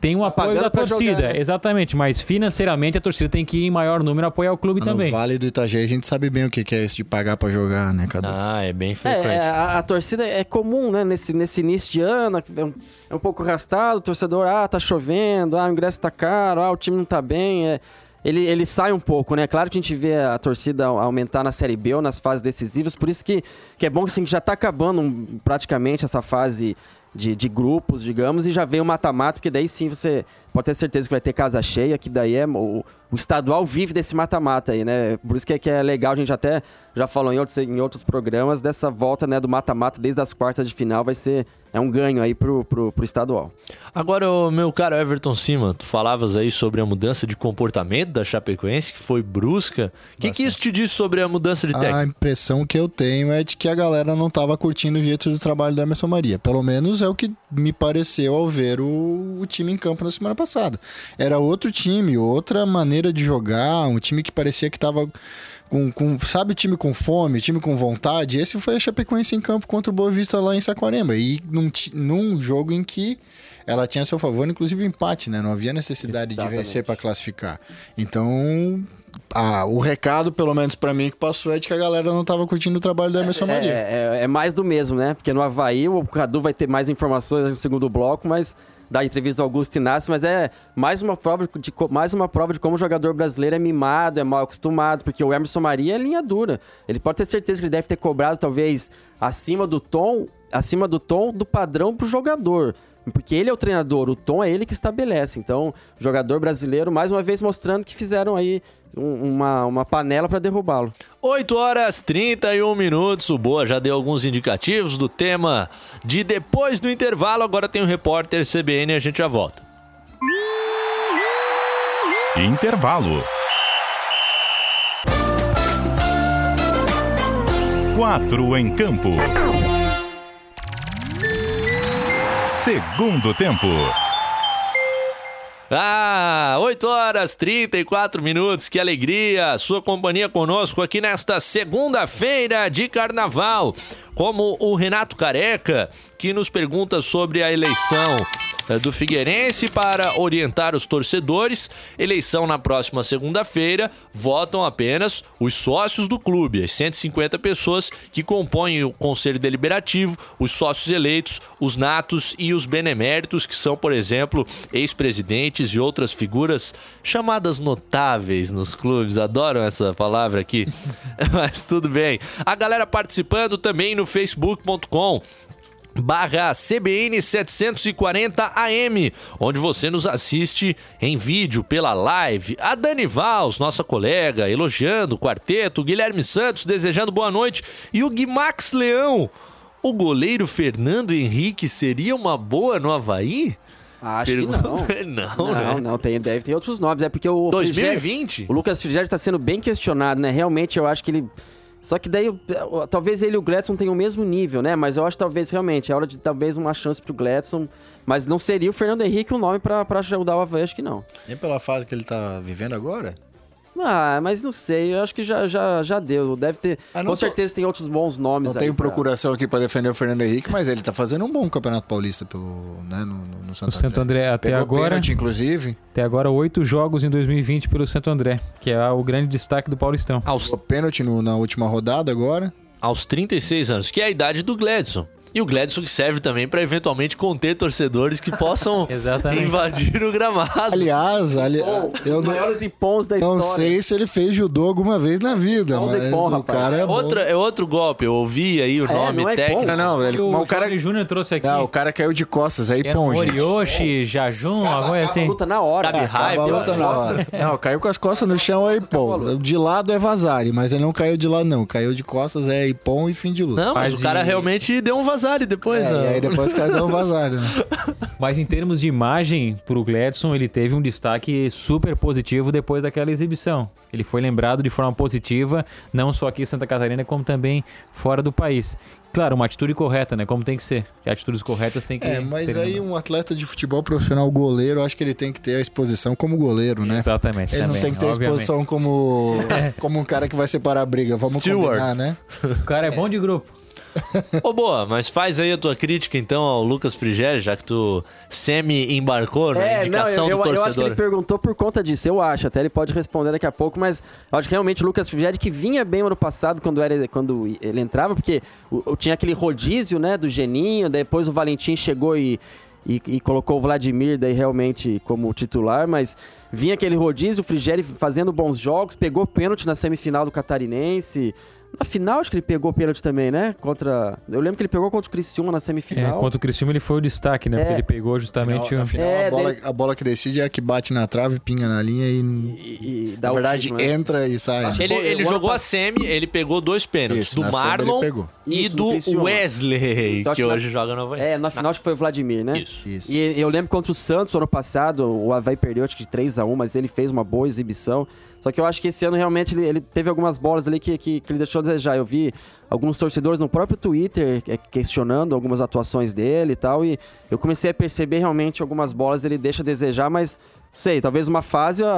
tem um apoio pagando da torcida, jogar, né? exatamente, mas financeiramente a torcida tem que ir em maior número apoiar o clube também. No Vale do Itajaí a gente sabe bem o que é isso de pagar pra jogar, né, Cadu? Ah, é bem É, frequente. é, a, a torcida é comum, né? Nesse, nesse início de ano, é um, é um pouco arrastado, o torcedor, ah, tá chovendo, ah, o ingresso tá caro, ah, o time não tá bem. é. ele, ele sai um pouco, né? Claro que a gente vê a torcida aumentar na Série B ou nas fases decisivas, por isso que, que é bom assim, que já tá acabando um, praticamente essa fase de, de grupos, digamos, e já vem o mata-mata, porque daí sim você pode ter certeza que vai ter casa cheia, que daí é. O, o estadual vive desse mata-mata aí, né? Por isso que é, que é legal, a gente até já falou em outros, em outros programas dessa volta né, do mata-mata desde as quartas de final, vai ser. É um ganho aí pro, pro, pro estadual. Agora, meu caro Everton Cima, tu falavas aí sobre a mudança de comportamento da Chapecoense, que foi brusca. O que, que isso te diz sobre a mudança de A técnico? impressão que eu tenho é de que a galera não tava curtindo o jeito do trabalho do Emerson Maria. Pelo menos é o que me pareceu ao ver o, o time em campo na semana passada. Era outro time, outra maneira de jogar, um time que parecia que tava com, com sabe time com fome, time com vontade. Esse foi a Chapecoense em campo contra o Boa Vista lá em Saquarema. E num, num jogo em que ela tinha a seu favor, inclusive o empate, né? Não havia necessidade de vencer para classificar. Então, ah, o recado, pelo menos para mim, que passou é de que a galera não tava curtindo o trabalho do Emerson Maria. É, é, é mais do mesmo, né? Porque no Havaí o Cadu vai ter mais informações no segundo bloco, mas da entrevista do Augusto Inácio, mas é mais uma prova de, mais uma prova de como o jogador brasileiro é mimado, é mal acostumado, porque o Emerson Maria é linha dura. Ele pode ter certeza que ele deve ter cobrado talvez acima do tom, acima do tom do padrão pro jogador. Porque ele é o treinador, o tom é ele que estabelece. Então, jogador brasileiro, mais uma vez, mostrando que fizeram aí um- uma, uma panela para derrubá-lo. 8 horas 31 minutos. O Boa já deu alguns indicativos do tema de depois do intervalo. Agora tem o repórter CBN e a gente já volta. Intervalo. Quatro em campo. Segundo tempo. Ah, 8 horas 34 minutos, que alegria! Sua companhia conosco aqui nesta segunda-feira de carnaval. Como o Renato Careca, que nos pergunta sobre a eleição do Figueirense para orientar os torcedores. Eleição na próxima segunda-feira, votam apenas os sócios do clube, as 150 pessoas que compõem o conselho deliberativo, os sócios eleitos, os natos e os beneméritos, que são, por exemplo, ex-presidentes e outras figuras chamadas notáveis nos clubes. Adoram essa palavra aqui, mas tudo bem. A galera participando também no facebook.com barra CBN 740 AM, onde você nos assiste em vídeo pela live. A Dani Vals, nossa colega, elogiando o quarteto, o Guilherme Santos desejando boa noite e o Guimax Leão. O goleiro Fernando Henrique seria uma boa no Havaí? Acho Pergunta- que não. Não, né? Não, não, tem, deve ter outros nomes. É porque o. 2020? Frigério- O Lucas Frigério está sendo bem questionado, né? Realmente eu acho que ele. Só que daí, talvez ele e o Gladson tenham o mesmo nível, né? Mas eu acho talvez realmente é hora de talvez uma chance pro Gladson. Mas não seria o Fernando Henrique o nome pra ajudar o acho que não. Nem pela fase que ele tá vivendo agora? Ah, mas não sei, eu acho que já, já, já deu. Deve ter. Ah, com tô- certeza tem outros bons nomes Não aí tenho pra- procuração aqui pra defender o Fernando Henrique, mas ele tá fazendo um bom campeonato paulista pelo, né, no, no, no Santo O Santo André até Pegou agora. pênalti, inclusive. Até agora, oito jogos em 2020 pelo Santo André, que é o grande destaque do Paulistão. Aos, Pegou pênalti no- na última rodada agora. aos 36 anos, que é a idade do Gladson. E o Gladson que serve também para eventualmente conter torcedores que possam invadir o gramado. Aliás, ali, Bom, eu os não, maiores impons da não história. sei se ele fez judô alguma vez na vida, Não, mas o rapaz. cara é. Outra, é outro golpe, eu ouvi aí o É, nome não é técnico. Não, não, ele, o o cara, Júnior trouxe aqui. não, o cara caiu de costas, aí Era pão, gente. Orioshi, Jajum, uma coisa Acaba a assim. luta na hora. Gabi. Raiva, luta na hora. Não, caiu com as costas no chão é Ipom. De lado é Vazari, mas ele não caiu de lado, não. Caiu de costas é Ipom e fim de luta. Não, mas o cara e- realmente deu um depois. É, ó. e aí depois o cara deu um Vazari, né? Mas em termos de imagem, pro Gladson, ele teve um destaque super positivo depois daquela exibição. Ele foi lembrado de forma positiva, não só aqui em Santa Catarina, como também fora do país. Claro, uma atitude correta, né? Como tem que ser. Que atitudes corretas tem que É, mas aí um atleta de futebol profissional goleiro, acho que ele tem que ter a exposição como goleiro, né? Exatamente. Ele não também, tem que ter a obviamente. exposição como, como um cara que vai separar a briga. Vamos Steward. combinar, né? O cara é bom de grupo. Ô, boa, mas faz aí a tua crítica então ao Lucas Frigério, já que tu semi-embarcou na É, indicação não, eu, do eu, eu acho que torcedor. ele perguntou por conta disso, eu acho. Até ele pode responder daqui a pouco, mas eu acho que realmente o Lucas Frigério que vinha bem ano passado quando, era, quando ele entrava, porque tinha aquele rodízio, né, do Geninho, depois o Valentim chegou e, e, e colocou o Vladimir daí realmente como titular, mas vinha aquele rodízio, o Frigério fazendo bons jogos, pegou pênalti na semifinal do Catarinense. Na final, acho que ele pegou pênalti também, né? Contra. Eu lembro que ele pegou contra o Criciúma na É, semifinal. contra o Criciúma ele foi o destaque, né? É. Porque ele pegou justamente Na o... final, É, a, bola, daí- a bola que decide é a que bate na trave, pinga na linha e, E, e dá na verdade, título, né? entra e sai. Ele, ele jogou a semi, ele pegou dois pênaltis. Isso, do Marlon pegou. e Isso, do. Wesley, que, que na- hoje joga no Havaí. É, na final acho que foi o Vladimir, né? Isso. Isso. E eu lembro contra o Santos ano passado, o Havaí perdeu acho que de 3x1, mas ele fez uma boa exibição. Só que eu acho que esse ano realmente ele, ele teve algumas bolas ali que, que, que ele deixou a desejar. Eu vi alguns torcedores no próprio Twitter é, questionando algumas atuações dele e tal, e eu comecei a perceber realmente algumas bolas ele deixa a desejar, mas sei, talvez uma fase a-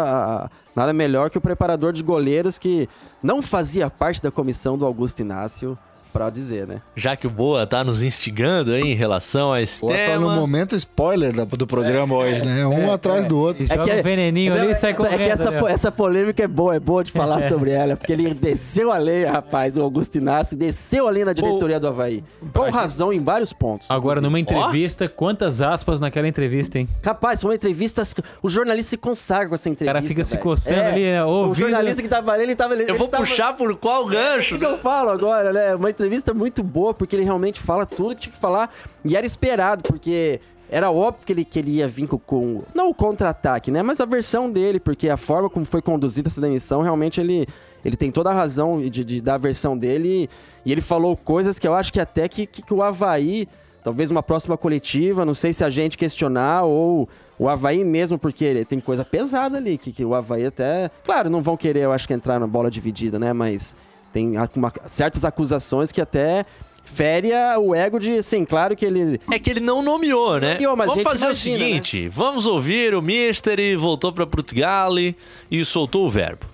a- nada melhor que o preparador de goleiros que não fazia parte da comissão do Augusto Inácio, pra dizer, né? Já que o Boa tá nos instigando aí em relação a esse Boa tá no tema. momento spoiler do programa hoje, né? Um atrás do outro. E joga um veneninho ali e sai é correndo. que essa, né? essa polêmica é boa, é boa de falar sobre ela, porque ele desceu a lei, rapaz, o Augusto Inácio desceu a lei na diretoria do Havaí. Com razão em vários pontos. Agora, numa inclusive. entrevista, quantas aspas naquela entrevista, hein? Rapaz, uma entrevista, o jornalista se consagra com essa entrevista. cara fica se velho. coçando ali, né? O Ouvindo- jornalista que tava ali, ele tava... Eu vou puxar por qual gancho? O que eu falo agora, né? Uma entrevista muito boa, porque ele realmente fala tudo que tinha que falar. E era esperado, porque era óbvio que ele, que ele ia vir com, com- Não o contra-ataque, né? Mas a versão dele, porque a forma como foi conduzida essa demissão, realmente ele, ele tem toda a razão de, de dar a versão dele. E ele falou coisas que eu acho que até que, que, que o Havaí, talvez uma próxima coletiva, não sei se a gente questionar ou. O Havaí mesmo, porque tem coisa pesada ali, que, que o Havaí até. Claro, não vão querer, eu acho que entrar na bola dividida, né? Mas tem uma- certas acusações que até fere a- o ego de, assim, claro que ele... É que ele não nomeou, né? Nomeou, Vamos fazer imagina, o seguinte: vamos ouvir o Mister e voltou pra Portugal e, e soltou o verbo.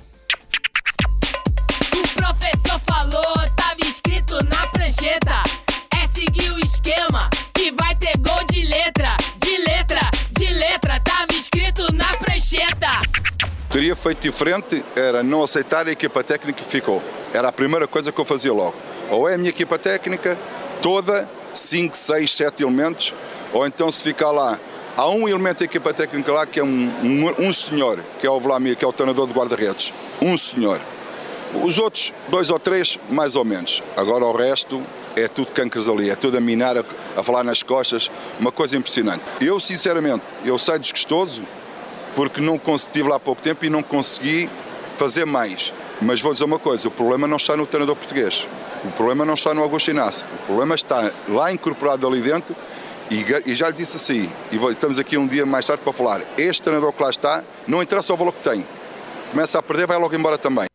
O professor falou, tava escrito na prancheta. É seguir o esquema que vai ter gol de letra, de letra, de letra. Tava escrito na prancheta. Teria feito diferente era não aceitar a equipa técnica que ficou. Era a primeira coisa que eu fazia logo. Ou é a minha equipa técnica, toda, 5, 6, 7 elementos, ou então se ficar lá. Há um elemento da equipa técnica lá que é um, um, um senhor, que é o Vladimir, que é o treinador de guarda-redes. Um senhor. Os outros, dois ou três, mais ou menos. Agora o resto é tudo cancres ali, é tudo a minar, a, a falar nas costas, uma coisa impressionante. Eu, sinceramente, eu saio desgostoso porque não cons- estive lá há pouco tempo e não consegui fazer mais. Mas vou dizer uma coisa, o problema não está no treinador português. O problema não está no Augusto Inácio. O problema está lá incorporado ali dentro e, e já lhe disse assim, e estamos aqui um dia mais tarde para falar, este treinador que lá está, não interessa o valor que tem. Começa a perder, vai logo embora também.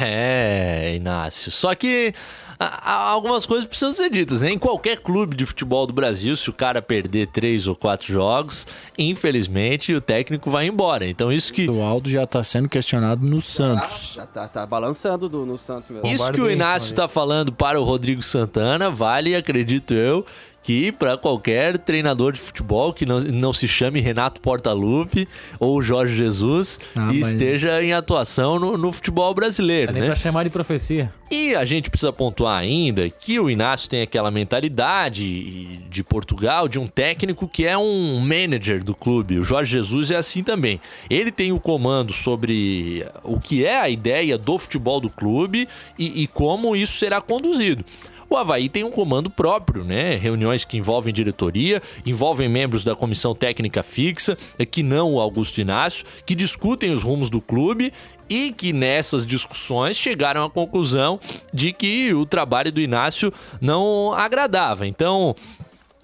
É, Inácio. Só que a- a- algumas coisas precisam ser ditas, né? Em qualquer clube de futebol do Brasil, se o cara perder três ou quatro jogos, infelizmente o técnico vai embora. Então isso que. O Aldo já tá sendo questionado no Santos. Já tá, tá balançando do- no Santos mesmo. Isso que o Inácio está falando para o Rodrigo Santana vale, acredito eu, que para qualquer treinador de futebol que não, não se chame Renato Portaluppi ou Jorge Jesus Ah, e mas- esteja em atuação no, no futebol brasileiro, Dá nem né? pra chamar de profecia. E a gente precisa pontuar ainda que o Inácio tem aquela mentalidade de Portugal, de um técnico que é um manager do clube. O Jorge Jesus é assim também. Ele tem o comando sobre o que é a ideia do futebol do clube e, e como isso será conduzido. O Havaí tem um comando próprio, né? Reuniões que envolvem diretoria, envolvem membros da comissão técnica fixa, eh, que não o Augusto Inácio, que discutem os rumos do clube e que nessas discussões chegaram à conclusão de que o trabalho do Inácio não agradava. Então,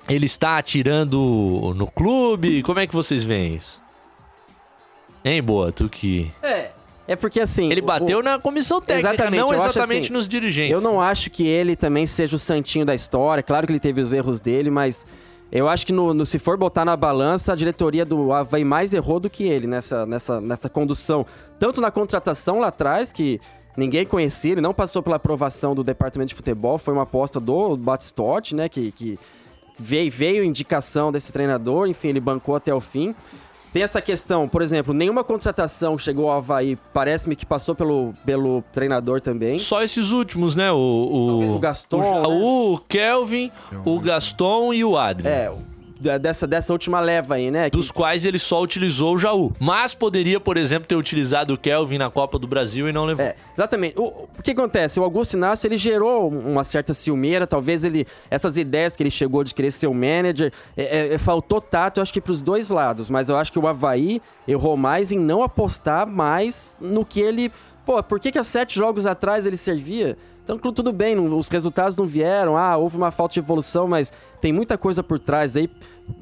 ele está atirando no clube. Como é que vocês veem isso? Hein, Boa, tu que. É. É porque assim. Ele bateu o- na comissão técnica, Exatamente, não exatamente assim, nos dirigentes. Eu não acho que ele também seja o santinho da história. Claro que ele teve os erros dele, mas eu acho que no, no- se for botar na balança, a diretoria do Havaí mais errou do que ele nessa, nessa, nessa condução. Tanto na contratação lá atrás, que ninguém conhecia, ele não passou pela aprovação do departamento de futebol, foi uma aposta do Batistotti, né? Que, que veio, veio indicação desse treinador, enfim, ele bancou até o fim. Tem essa questão, por exemplo, nenhuma contratação chegou ao Havaí, parece-me que passou pelo, pelo treinador também. Só esses últimos, né? O, o, Talvez o Gaston, o, né? O Kelvin, o Gaston e o Adrian. É, dessa, dessa última leva aí, né? Dos quais ele só utilizou o Jaú. Mas poderia, por exemplo, ter utilizado o Kelvin na Copa do Brasil e não levou. É, exatamente. O, o que acontece? O Augusto Inácio, ele gerou uma certa ciumeira, talvez ele... Essas ideias que ele chegou de querer ser o manager, é, é, é, faltou tato, eu acho que pros dois lados. Mas eu acho que o Havaí errou mais em não apostar mais no que ele... Pô, por que que há sete jogos atrás ele servia? Então, tudo bem, não- os resultados não vieram, ah, houve uma falta de evolução, mas tem muita coisa por trás aí.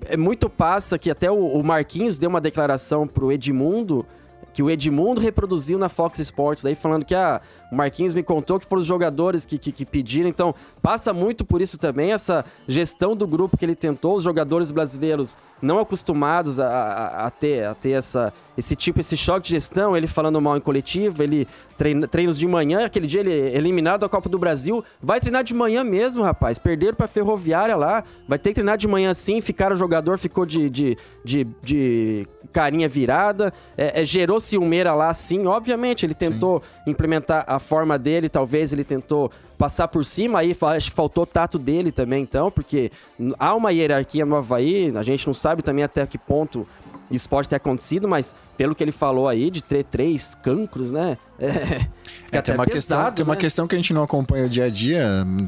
É muito passa que até o, o Marquinhos deu uma declaração pro Edmundo, que o Edmundo reproduziu na Fox Sports, daí falando que ah, o Marquinhos me contou que foram os jogadores que, que, que pediram. Então, passa muito por isso também, essa gestão do grupo que ele tentou, os jogadores brasileiros não acostumados a, a, a ter, a ter essa, esse tipo, esse choque de gestão, ele falando mal em coletivo, ele treina, treinos de manhã, aquele dia ele é eliminado da Copa do Brasil, vai treinar de manhã mesmo, rapaz. Perderam pra Ferroviária lá, vai ter que treinar de manhã sim, ficaram o jogador, ficou de, de, de, de carinha virada, é, é, gerou ciumeira lá sim, obviamente, ele tentou implementar a forma dele, talvez ele tentou passar por cima, aí acho que faltou tato dele também, então, porque há uma hierarquia no Havaí, a gente não sabe também até que ponto isso pode ter acontecido, mas pelo que ele falou aí, de ter três cancros, né? É, É, tem uma, questão, pesado, tem uma questão que a gente não acompanha o dia a dia,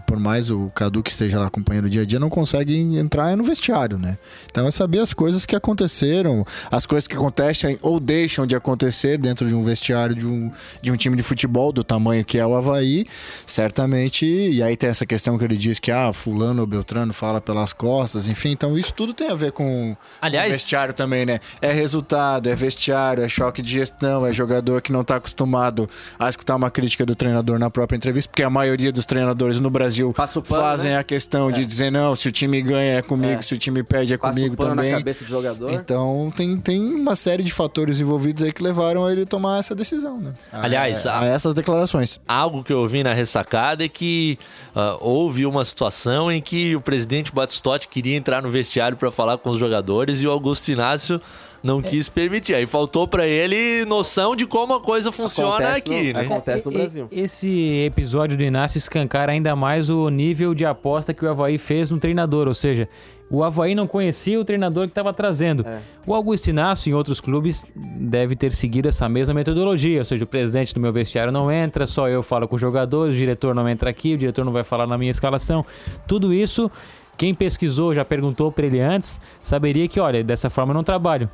por mais o Cadu que esteja lá acompanhando o dia a dia, não consegue entrar no vestiário, né? Então é saber as coisas que aconteceram, as coisas que acontecem ou deixam de acontecer dentro de um vestiário de um, de um time de futebol do tamanho que é o Havaí, certamente. E aí tem essa questão que ele diz que, ah, fulano ou Beltrano fala pelas costas, enfim. Então isso tudo tem a ver com Aliás- o vestiário também, né? É resultado, é vestiário, é choque de gestão, é jogador que não tá acostumado obrigado a escutar uma crítica do treinador na própria entrevista, porque a maioria dos treinadores no Brasil pano, fazem né? a questão de dizer, não, se o time ganha é comigo, se o time perde é Passa comigo o pano também. na cabeça do jogador. Então tem, tem uma série de fatores envolvidos aí que levaram a ele tomar essa decisão, né? A- Aliás, a, a- a essas declarações. Algo que eu ouvi na ressacada é que ah, houve uma situação em que o presidente Batistotti queria entrar no vestiário para falar com os jogadores e o Augusto Inácio não quis permitir. Aí faltou para ele noção de como a coisa funciona Acontece aqui, no- né? acontece no Brasil. Esse episódio do Inácio escancara ainda mais o nível de aposta que o Havaí fez no treinador, ou seja, o Havaí não conhecia o treinador que estava trazendo. É. O Augusto Inácio, em outros clubes, deve ter seguido essa mesma metodologia, ou seja, o presidente do meu vestiário não entra, só eu falo com os jogadores, o diretor não entra aqui, o diretor não vai falar na minha escalação. Tudo isso, quem pesquisou, já perguntou para ele antes, saberia que, olha, dessa forma eu não trabalho.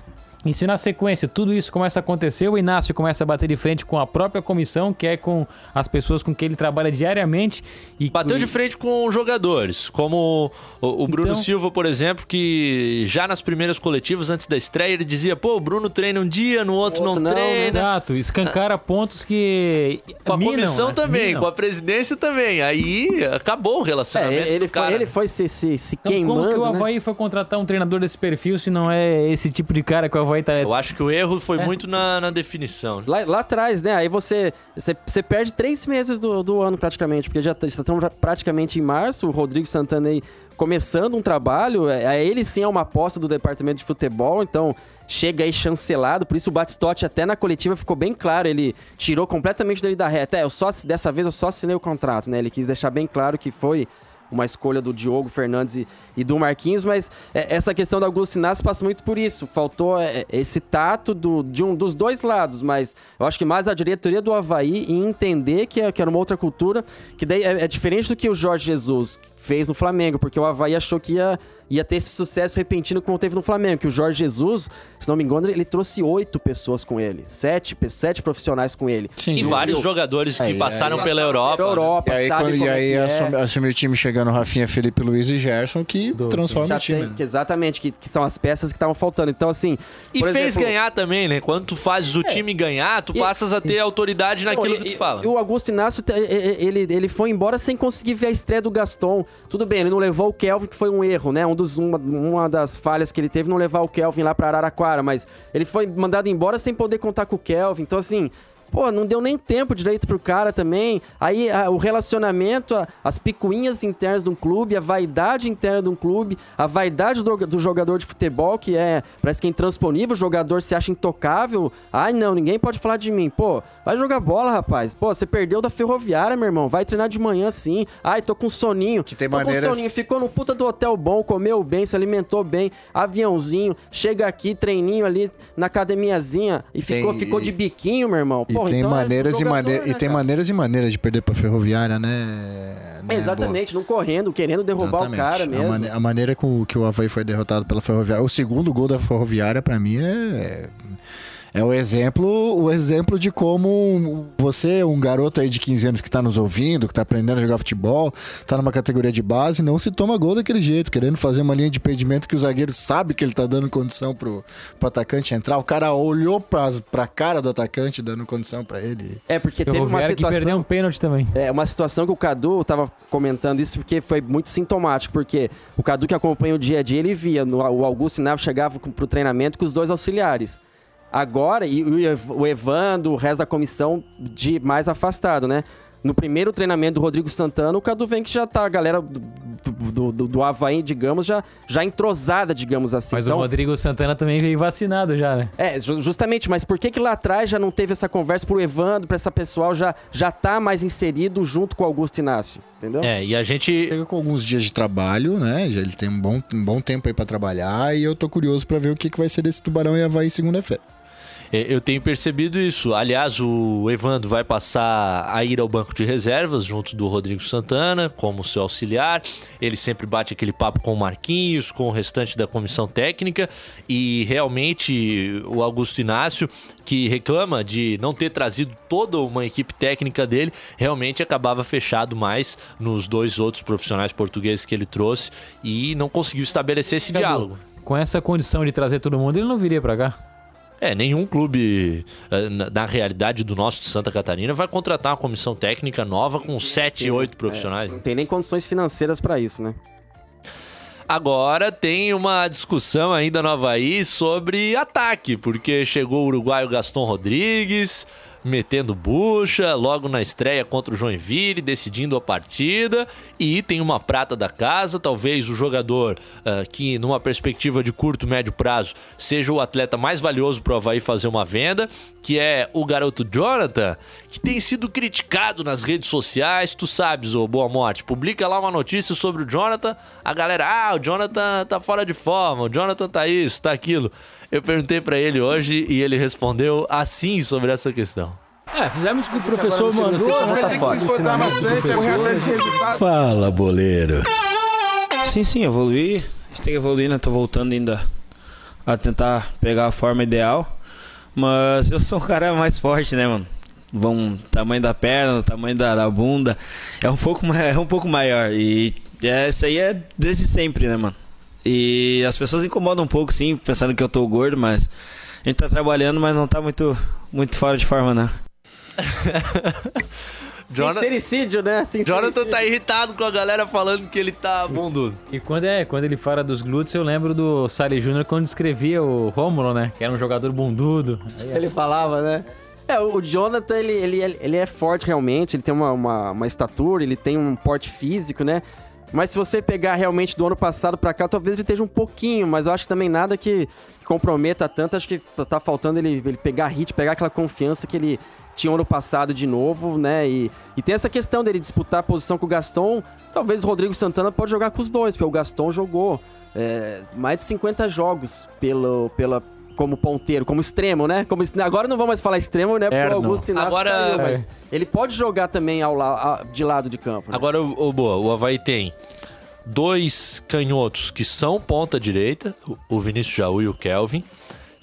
E se na sequência tudo isso começa a acontecer, o Inácio começa a bater de frente com a própria comissão, que é com as pessoas com quem ele trabalha diariamente. E Bateu de frente com os jogadores, como o, o Bruno Então- Silva, por exemplo, que já nas primeiras coletivas, antes da estreia, ele dizia: pô, o Bruno treina um dia, no outro No não, outro não, né? treina. Exato, escancara pontos que. Com a minam, comissão né? também, Minam. com a presidência também. Aí acabou o É, relacionamento ele do foi, cara. ele foi se, se, se Então, queimando, como que o né? Havaí foi contratar um treinador desse perfil se não é esse tipo de cara que o Havaí tá. Eu acho que o erro foi É. muito na, na definição. Lá, lá atrás, né? Aí você, você, você perde três meses do, do ano praticamente, porque já estamos praticamente em março, o Rodrigo Santana aí começando um trabalho, é, é, ele sim é uma aposta do departamento de futebol, então chega aí chancelado, por isso o Batistotti até na coletiva ficou bem claro, ele tirou completamente dele da reta. É, eu só, dessa vez eu só assinei o contrato, né? Ele quis deixar bem claro que foi uma escolha do Diogo Fernandes e, e do Marquinhos, mas é, essa questão do Augusto Inácio passa muito por isso. Faltou é, esse tato do, de um, dos dois lados, mas eu acho que mais a diretoria do Havaí em entender que, é- que era uma outra cultura, que daí é, é diferente do que o Jorge Jesus fez no Flamengo, porque o Havaí achou que ia, ia ter esse sucesso repentino como teve no Flamengo, que o Jorge Jesus, se não me engano, ele trouxe oito pessoas com ele, sete, sete profissionais com ele. Sim, E vários jogadores que Aí, passaram aí- pela Europa. Pela né? Europa, E aí, sabe quando, e é aí é. assume o time chegando Rafinha, Felipe Luiz e Gerson, que transforma Já o time. tem- né? que exatamente, que, que são as peças que estavam faltando. Então, assim. E por fez exemplo, É. ganhar também, né? Quando tu fazes o time ganhar, tu E- passas a ter autoridade naquilo Não, que e- tu fala. e O Augusto Inácio, e- e- ele, ele foi embora sem conseguir ver a estreia do Gaston. Tudo bem, ele não levou o Kelvin, que foi um erro, né? Um dos, uma, uma das falhas que ele teve, não levar o Kelvin lá pra Araraquara. Mas ele foi mandado embora sem poder contar com o Kelvin. Então, assim. Pô, não deu nem tempo direito pro cara também. Aí a- o relacionamento, a- as picuinhas internas de um clube, a vaidade interna de um clube, a vaidade do, do jogador de futebol, que é, parece que é intransponível, o jogador se acha intocável. Ai, não, ninguém pode falar de mim. Pô, vai jogar bola, rapaz. Pô, você perdeu da ferroviária, meu irmão. Vai treinar de manhã sim. Ai, tô com soninho. Que tem tô maneiras- com soninho. Ficou no puta do hotel bom, comeu bem, se alimentou bem, aviãozinho, chega aqui, treininho ali na academiazinha e ficou, Tem- ficou de biquinho, meu irmão. E Porra, tem então é maneiras e, maneiras né, e tem maneiras e maneiras de perder pra ferroviária, né? né, Exatamente, não correndo, querendo derrubar Exatamente. o cara A mesmo. mane- A, maneira com que o Havaí foi derrotado pela Ferroviária. O segundo gol da Ferroviária, pra mim, é. É o exemplo, o exemplo de como você, um garoto aí de 15 anos que tá nos ouvindo, que tá aprendendo a jogar futebol, tá numa categoria de base, não se toma gol daquele jeito, querendo fazer uma linha de impedimento que o zagueiro sabe que ele tá dando condição pro, pro atacante entrar. O cara olhou pra, pra cara do atacante dando condição pra ele. É, porque teve uma Ferroviária que situação... perdeu um pênalti também. É, uma situação que o Cadu tava comentando isso porque foi muito sintomático, porque o Cadu que acompanha o dia a dia, ele via, no, o Augusto chegava com- pro treinamento com os dois auxiliares. Agora, e o Ev- o Evandro, o resto da comissão de mais afastado, né? No primeiro treinamento do Rodrigo Santana, o Cadu vem que já tá, a galera do, do, do, do Havaí, digamos, já, já entrosada, digamos assim. Mas Então, o Rodrigo Santana também veio vacinado já, né? é, ju- justamente, mas por que que lá atrás já não teve essa conversa pro Evandro, pra essa pessoal já, já tá mais inserido junto com o Augusto Inácio, entendeu? É, e a gente. Chega com alguns dias de trabalho, né? Já ele tem um bom, um bom tempo aí pra trabalhar e eu tô curioso pra ver o que, que vai ser desse Tubarão e Havaí segunda-feira. É, Eu tenho percebido isso. Aliás, o Evandro vai passar a ir ao banco de reservas junto do Rodrigo Santana como seu auxiliar. Ele sempre bate aquele papo com o Marquinhos, com o restante da comissão técnica. E realmente o Augusto Inácio, que reclama de não ter trazido toda uma equipe técnica dele, realmente acabava fechado mais nos dois outros profissionais portugueses que ele trouxe e não conseguiu estabelecer esse Cadu, diálogo. Com essa condição de trazer todo mundo, ele não viria pra cá. É, nenhum clube, eh, na, realidade do nosso de Santa Catarina, vai contratar uma comissão técnica nova com sete, oito profissionais. Não tem nem condições financeiras pra isso, né? Agora tem uma discussão ainda no Havaí sobre ataque, porque chegou o uruguaio Gaston Rodrigues, metendo bucha, logo na estreia contra o Joinville, decidindo a partida, e tem uma prata da casa, talvez o jogador ah, que, numa perspectiva de curto, médio prazo, seja o atleta mais valioso para o Havaí fazer uma venda, que é o garoto Jonathan, que tem sido criticado nas redes sociais, tu sabes, ô Boa Morte, publica lá uma notícia sobre o Jonathan, a galera, ah, o Jonathan tá fora de forma, o Jonathan tá isso, tá aquilo. Eu perguntei para ele hoje e ele respondeu assim sobre essa questão. É, fizemos o que o professor mandou? Tá fora. Fala, boleiro. Sim, sim, evoluir. A gente tem que evoluir, né? Tô voltando ainda a tentar pegar a forma ideal. Mas eu sou um cara mais forte, né, mano? Vão, tamanho da perna, tamanho da, da bunda. É um pouco, é um pouco maior. E é, isso aí é desde sempre, né, mano? E as pessoas incomodam um pouco, sim, pensando que eu tô gordo, mas a gente tá trabalhando, mas não tá muito, muito fora de forma, não. Jonathan- Sincericídio, né? Jonathan tá irritado com a galera falando que ele tá bundudo. E quando, é, quando ele fala dos glúteos, eu lembro do Sally Júnior quando descrevia o Rômulo, né? Que era um jogador bundudo. Aí, Ele falava, né? É, o Jonathan, ele, ele, ele é forte realmente, ele tem uma, uma, uma estatura, ele tem um porte físico, né? Mas se você pegar realmente do ano passado pra cá, talvez ele esteja um pouquinho, mas eu acho que também nada que comprometa tanto. Acho que tá, tá faltando ele, ele pegar hit, pegar aquela confiança que ele tinha ano passado de novo, né? E, e tem essa questão dele disputar a posição com o Gaston. Talvez o Rodrigo Santana pode jogar com os dois, porque o Gaston jogou é, mais de 50 jogos pelo, pela, como ponteiro, como extremo, né? Como, agora não vamos mais falar extremo, né? Porque o Augusto Inácio Agora- saiu, mas É. ele pode jogar também ao la, a- de lado de campo. né? Agora, o, o Boa, o Havaí tem dois canhotos que são ponta direita, o- o Vinícius Jaú e o Kelvin.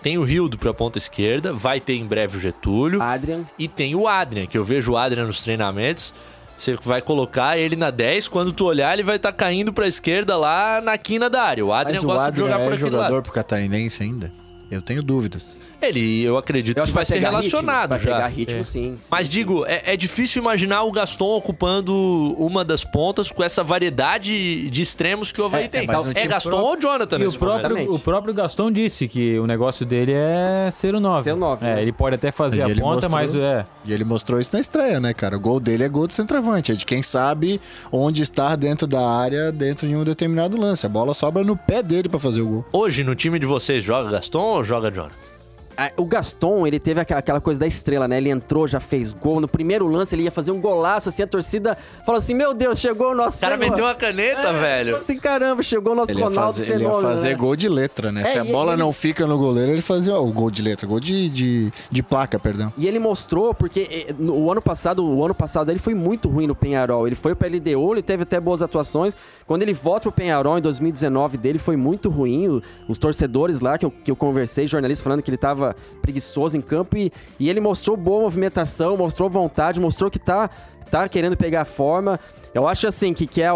Tem o Rildo pra ponta esquerda, vai ter em breve o Getúlio. Adrian. E tem o Adrian, que eu vejo o Adrian nos treinamentos. Você vai colocar ele na 10, quando tu olhar, ele vai estar caindo pra esquerda lá na quina da área. O Adrian Mas o gosta de Adrian jogar por é aquele jogador lado. pro catarinense ainda? Eu tenho dúvidas. Ele, eu acredito Eu que vai ser vai pegar relacionado ritmo, vai já. pegar ritmo, É. sim, Mas digo, é, é difícil imaginar o Gaston ocupando uma das pontas com essa variedade de extremos que o Havaí tem. mas no é Gaston próprio- ou Jonathan E o nesse momento? próprio, o próprio Gaston disse que o negócio dele é ser o 9. Ser o 9. É, ele pode até fazer E a ponta, mostrou- mas é. E ele mostrou isso na estreia, né, cara? O gol dele é gol de centroavante. É de quem sabe onde estar dentro da área, dentro de um determinado lance. A bola sobra no pé dele pra fazer o gol. Hoje, no time de vocês, joga Gaston joga Jonathan? O Gaston, ele teve aquela, aquela coisa da estrela, né? Ele entrou, já fez gol. No primeiro lance, ele ia fazer um golaço, assim, a torcida falou assim: Meu Deus, chegou o nosso. O cara chegou." meteu uma caneta, É, velho. falou Assim, caramba, chegou o nosso Ele ia Ronaldo fazer, ele ia Fenômeno, fazer né? gol de letra, né? É, Se a e bola ele- não fica no goleiro, ele fazia ó, o gol de letra, gol de, de, de placa, perdão. E ele mostrou, porque eh, no o ano passado, o ano passado ele foi muito ruim no Penharol. Ele foi pra LDU, ele teve até boas atuações. Quando ele volta pro Penharol em 2019 dele foi muito ruim. Os torcedores lá que eu, que eu conversei, jornalistas falando que ele tava preguiçoso em campo e, e ele mostrou boa movimentação, mostrou vontade, mostrou que tá, tá querendo pegar forma. Eu acho assim que, que é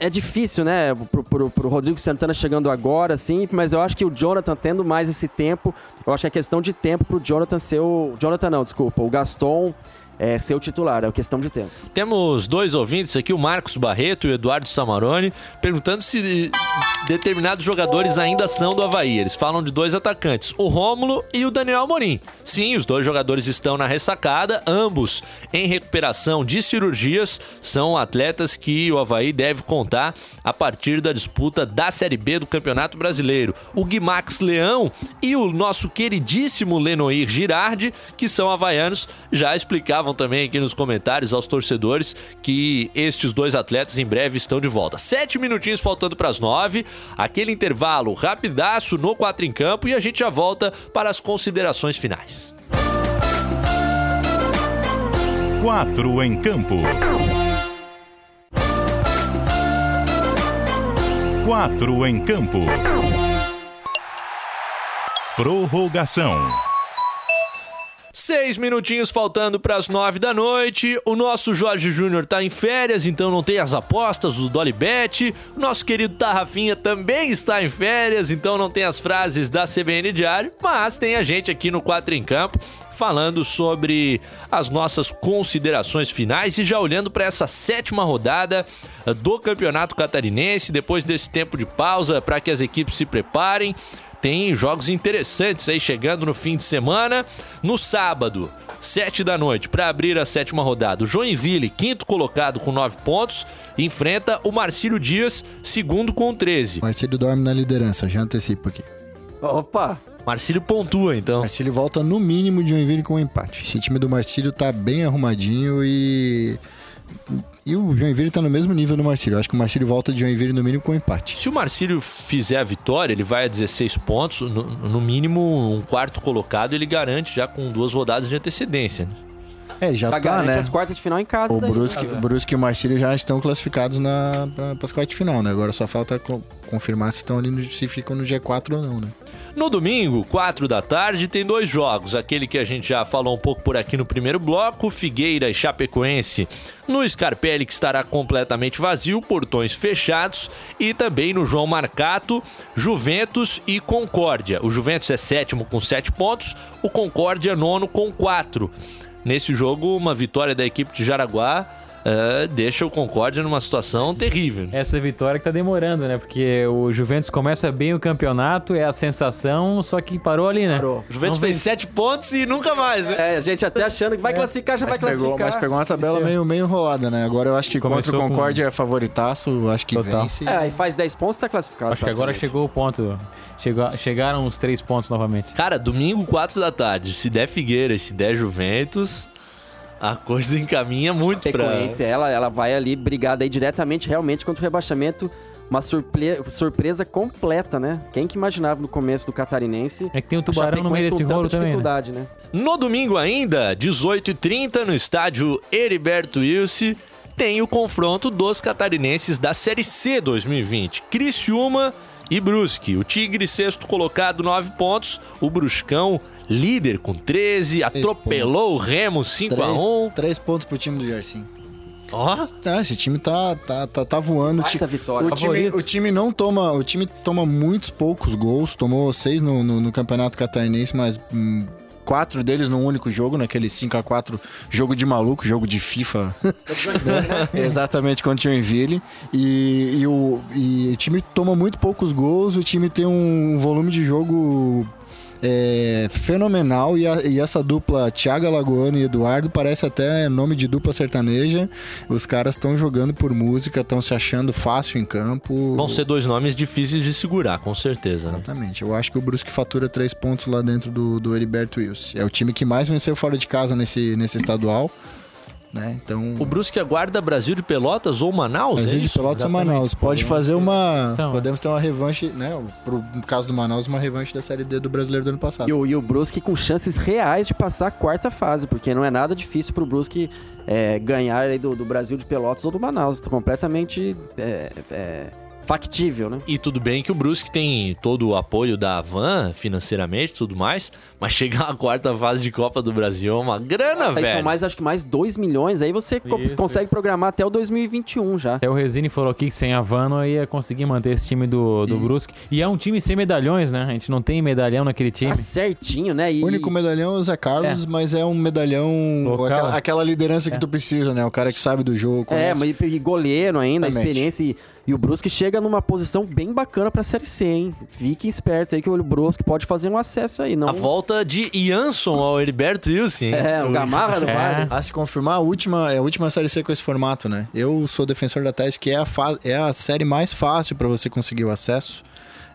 é difícil, né, pro, pro, pro Rodrigo Santana chegando agora, assim, mas eu acho que o Jonathan tendo mais esse tempo, eu acho que é questão de tempo pro Jonathan ser o. Jonathan não, desculpa, o Gaston é, ser o titular, é questão de tempo. Temos dois ouvintes aqui, o Marcos Barreto e o Eduardo Samarone, perguntando se determinados jogadores ainda são do Havaí. Eles falam de dois atacantes, o Rômulo e o Daniel Amorim. Sim, os dois jogadores estão na ressacada, ambos em recuperação de cirurgias. São atletas que o Havaí deve contar a partir da disputa da Série B do Campeonato Brasileiro. O Guimax Leão e o nosso queridíssimo Lenoir Girardi, que são havaianos, já explicavam também aqui nos comentários aos torcedores que estes dois atletas em breve estão de volta. Sete minutinhos faltando para as nove, aquele intervalo rapidaço no quatro em campo e a gente já volta para as considerações finais. Quatro em campo. Quatro em campo. Prorrogação. Seis minutinhos faltando para as nove da noite. O nosso Jorge Júnior tá em férias, então não tem as apostas, o Dolly Bet. O nosso querido Tarrafinha também está em férias, então não tem as frases da CBN Diário. Mas tem a gente aqui no Quatro em Campo falando sobre as nossas considerações finais e já olhando para essa sétima rodada eh, do Campeonato Catarinense, depois desse tempo de pausa para que as equipes se preparem. Tem jogos interessantes aí chegando no fim de semana. No sábado, 7 da noite, para abrir a sétima rodada, o Joinville, quinto colocado com 9 pontos, enfrenta o Marcílio Dias, segundo com 13. Marcílio dorme na liderança, já antecipo aqui. Opa! Marcílio pontua, então. Marcílio volta no mínimo de Joinville com um empate. Esse time do Marcílio tá bem arrumadinho e. E o Joinville tá no mesmo nível do Marcílio. Acho que o Marcílio volta de Joinville no mínimo com um empate. Se o Marcílio fizer a vitória, ele vai a 16 pontos. No, no mínimo, um quarto colocado ele garante já com duas rodadas de antecedência. Né? É, já, Já tá, garante né? as quartas de final em casa. O daí, Brusque, né? o Brusque e o Marcílio já estão classificados na, para as quartas de final, né? Agora só falta co- confirmar se estão ali no, se ficam no G4 ou não, né? No domingo, 4 da tarde, tem dois jogos. Aquele que a gente já falou um pouco por aqui no primeiro bloco, Figueira e Chapecoense. No Scarpelli, que estará completamente vazio, portões fechados. E também no João Marcato, Juventus e Concórdia. O Juventus é sétimo com 7 pontos, o Concórdia nono com 4. Nesse jogo, uma vitória da equipe de Jaraguá eh, deixa o Concórdia numa situação terrível. Essa vitória que tá demorando, né? Porque o Juventus começa bem o campeonato, é a sensação, só que parou ali, né? Parou. O Juventus fez 7 pontos e nunca mais, né? É, a gente até achando que vai classificar, já Mas vai pegou, classificar. mas pegou uma tabela meio, meio enrolada, né? Agora eu acho que Começou contra o com- Concórdia é favoritaço, acho que Total. vence. É, aí faz 10 pontos tá classificado. Acho que agora chegou o ponto. Chegou, chegaram os três pontos novamente. Cara, domingo, 4 da tarde. Se der Figueira e se der Juventus, a coisa encaminha muito pra. Sequência, ela, ela vai ali brigada aí diretamente, realmente, contra o rebaixamento. Uma surple- surpresa completa, né? Quem que imaginava no começo do Catarinense? É que tem o Tubarão no meio com desse rolo também, né? dificuldade, né? No domingo ainda, 18h30, no estádio Heriberto Wilson, tem o confronto dos catarinenses da Série C 2020. Criciúma e Brusque. O Tigre, sexto colocado, 9 pontos. O Bruscão, líder com 13, atropelou o Remo 5x1. Três pontos pro time do Jardim. Ó, Ah, esse time tá, tá, tá, tá voando. Baita vitória. O time, Favorito. o time não toma. O time toma muitos poucos gols. Tomou seis no, no, no Campeonato Catarinense, mas hum, quatro deles num único jogo, naquele 5x4 jogo de maluco, jogo de FIFA. Exatamente, contra o Joinville. E, e, o, e o time toma muito poucos gols, o time tem um volume de jogo é, fenomenal e, a- e essa dupla Thiago Alagoano e Eduardo parece até nome de dupla sertaneja. Os caras estão jogando por música, estão se achando fácil em campo. vão ser dois nomes difíceis de segurar, com certeza. Né? Exatamente. Eu acho que o Brusque fatura três pontos lá dentro do, do Heriberto Wilson. É o time que mais venceu fora de casa nesse, nesse estadual. Né? Então, O Brusque aguarda Brasil de Pelotas ou Manaus? Brasil é de? Pelotas ou exatamente. Manaus. Pode fazer uma. São, é. Podemos ter uma revanche, né? Pro no caso do Manaus, uma revanche da Série D do brasileiro do ano passado. E o, e o Brusque com chances reais de passar a quarta fase, porque não é nada difícil pro Brusque é, ganhar aí do, do Brasil de Pelotas ou do Manaus. Completamente é, é, factível, né? E tudo bem que o Brusque tem todo o apoio da Avan financeiramente e tudo mais, mas chegar à quarta fase de Copa do Brasil é uma grana, Nossa, aí velho. são mais, acho que mais 2 milhões. Aí você Isso, consegue programar até o 2021 já. Até o Resine falou aqui que sem a Vano ia conseguir manter esse time do, do Brusque. E é um time sem medalhões, né? A gente não tem medalhão naquele time. Tá certinho, né? E, O único medalhão é o Zé Carlos, mas é um medalhão. Local. Aquela, aquela liderança que tu precisa, né? O cara que sabe do jogo. É, conhece. mas e, e goleiro ainda, Exatamente. experiência. E, e o Brusque chega numa posição bem bacana pra Série C, hein? Fique esperto aí que o Brusque pode fazer um acesso aí, não. A volta de Jansson ao Heriberto Wilson. hein? É, o Gamarra do É. Vale. A se confirmar, a última, é a última série C com esse formato, né? Eu sou defensor da tese que é a, é a série mais fácil pra você conseguir o acesso.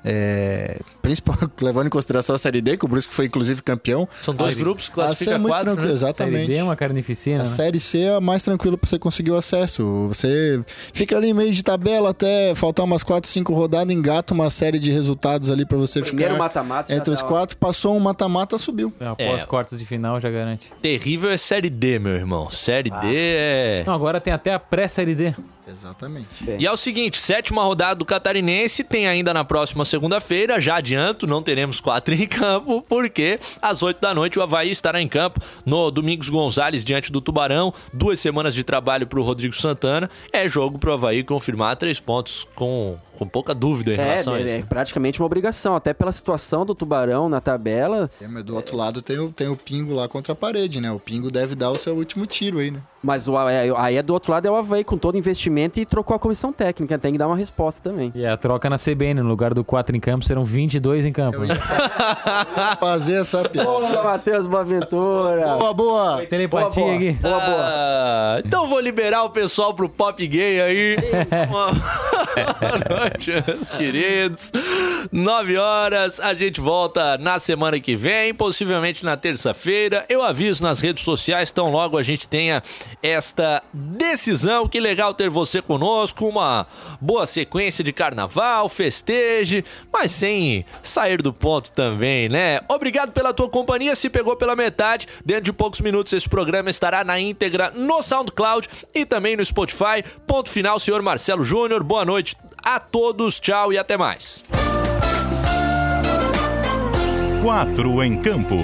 É, principal, levando em consideração a série D, que o Brusque foi inclusive campeão. São dois A- grupos, a classifica C é muito quatro, tranquilo, né? Exatamente. Série D é uma carnificina, A né? série C é a mais tranquila pra você conseguir o acesso. Você fica ali meio de tabela até faltar umas 4, 5 rodadas, engata uma série de resultados ali pra você Primeiro ficar mata-mata. já entre os tá, ó. quatro. Passou um mata-mata, subiu. É, Após É. quartas de final já garante. Terrível é Série D, meu irmão. Série D é... Não, agora tem até a pré-série D. Exatamente. E é o seguinte, sétima rodada do Catarinense tem ainda na próxima segunda-feira, já adianto, não teremos quatro em campo, porque às oito da noite o Havaí estará em campo no Domingos Gonzalez diante do Tubarão, duas semanas de trabalho pro Rodrigo Santana, é jogo pro Havaí confirmar três pontos com, com pouca dúvida em É, relação a é, isso. é praticamente uma obrigação, até pela situação do Tubarão na tabela. É, mas do outro lado tem o, tem o Pingo lá contra a parede, né? O Pingo deve dar o seu último tiro aí, né? Mas o, é, aí é do outro lado é o Havaí com todo investimento e trocou a comissão técnica, tem que dar uma resposta também. E a troca na CBN, no lugar do 4 em campo, serão 22 em campo. né? Fazer essa piada. Boa, Matheus Boaventura! Boa, boa! Telepatia Boa, boa. aqui. Boa, boa. Ah, então vou liberar o pessoal pro pop gay aí. Noite, queridos. Nove horas, a gente volta na semana que vem, possivelmente na terça-feira. Eu aviso nas redes sociais, tão logo a gente tenha esta decisão. Que legal ter você conosco, uma boa sequência de carnaval, festeje, mas sem sair do ponto também, né? Obrigado pela tua companhia, se pegou pela metade. Dentro de poucos minutos esse programa estará na íntegra no SoundCloud e também no Spotify. Ponto final, senhor Marcelo Júnior. Boa noite a todos, tchau e até mais. Quatro em campo.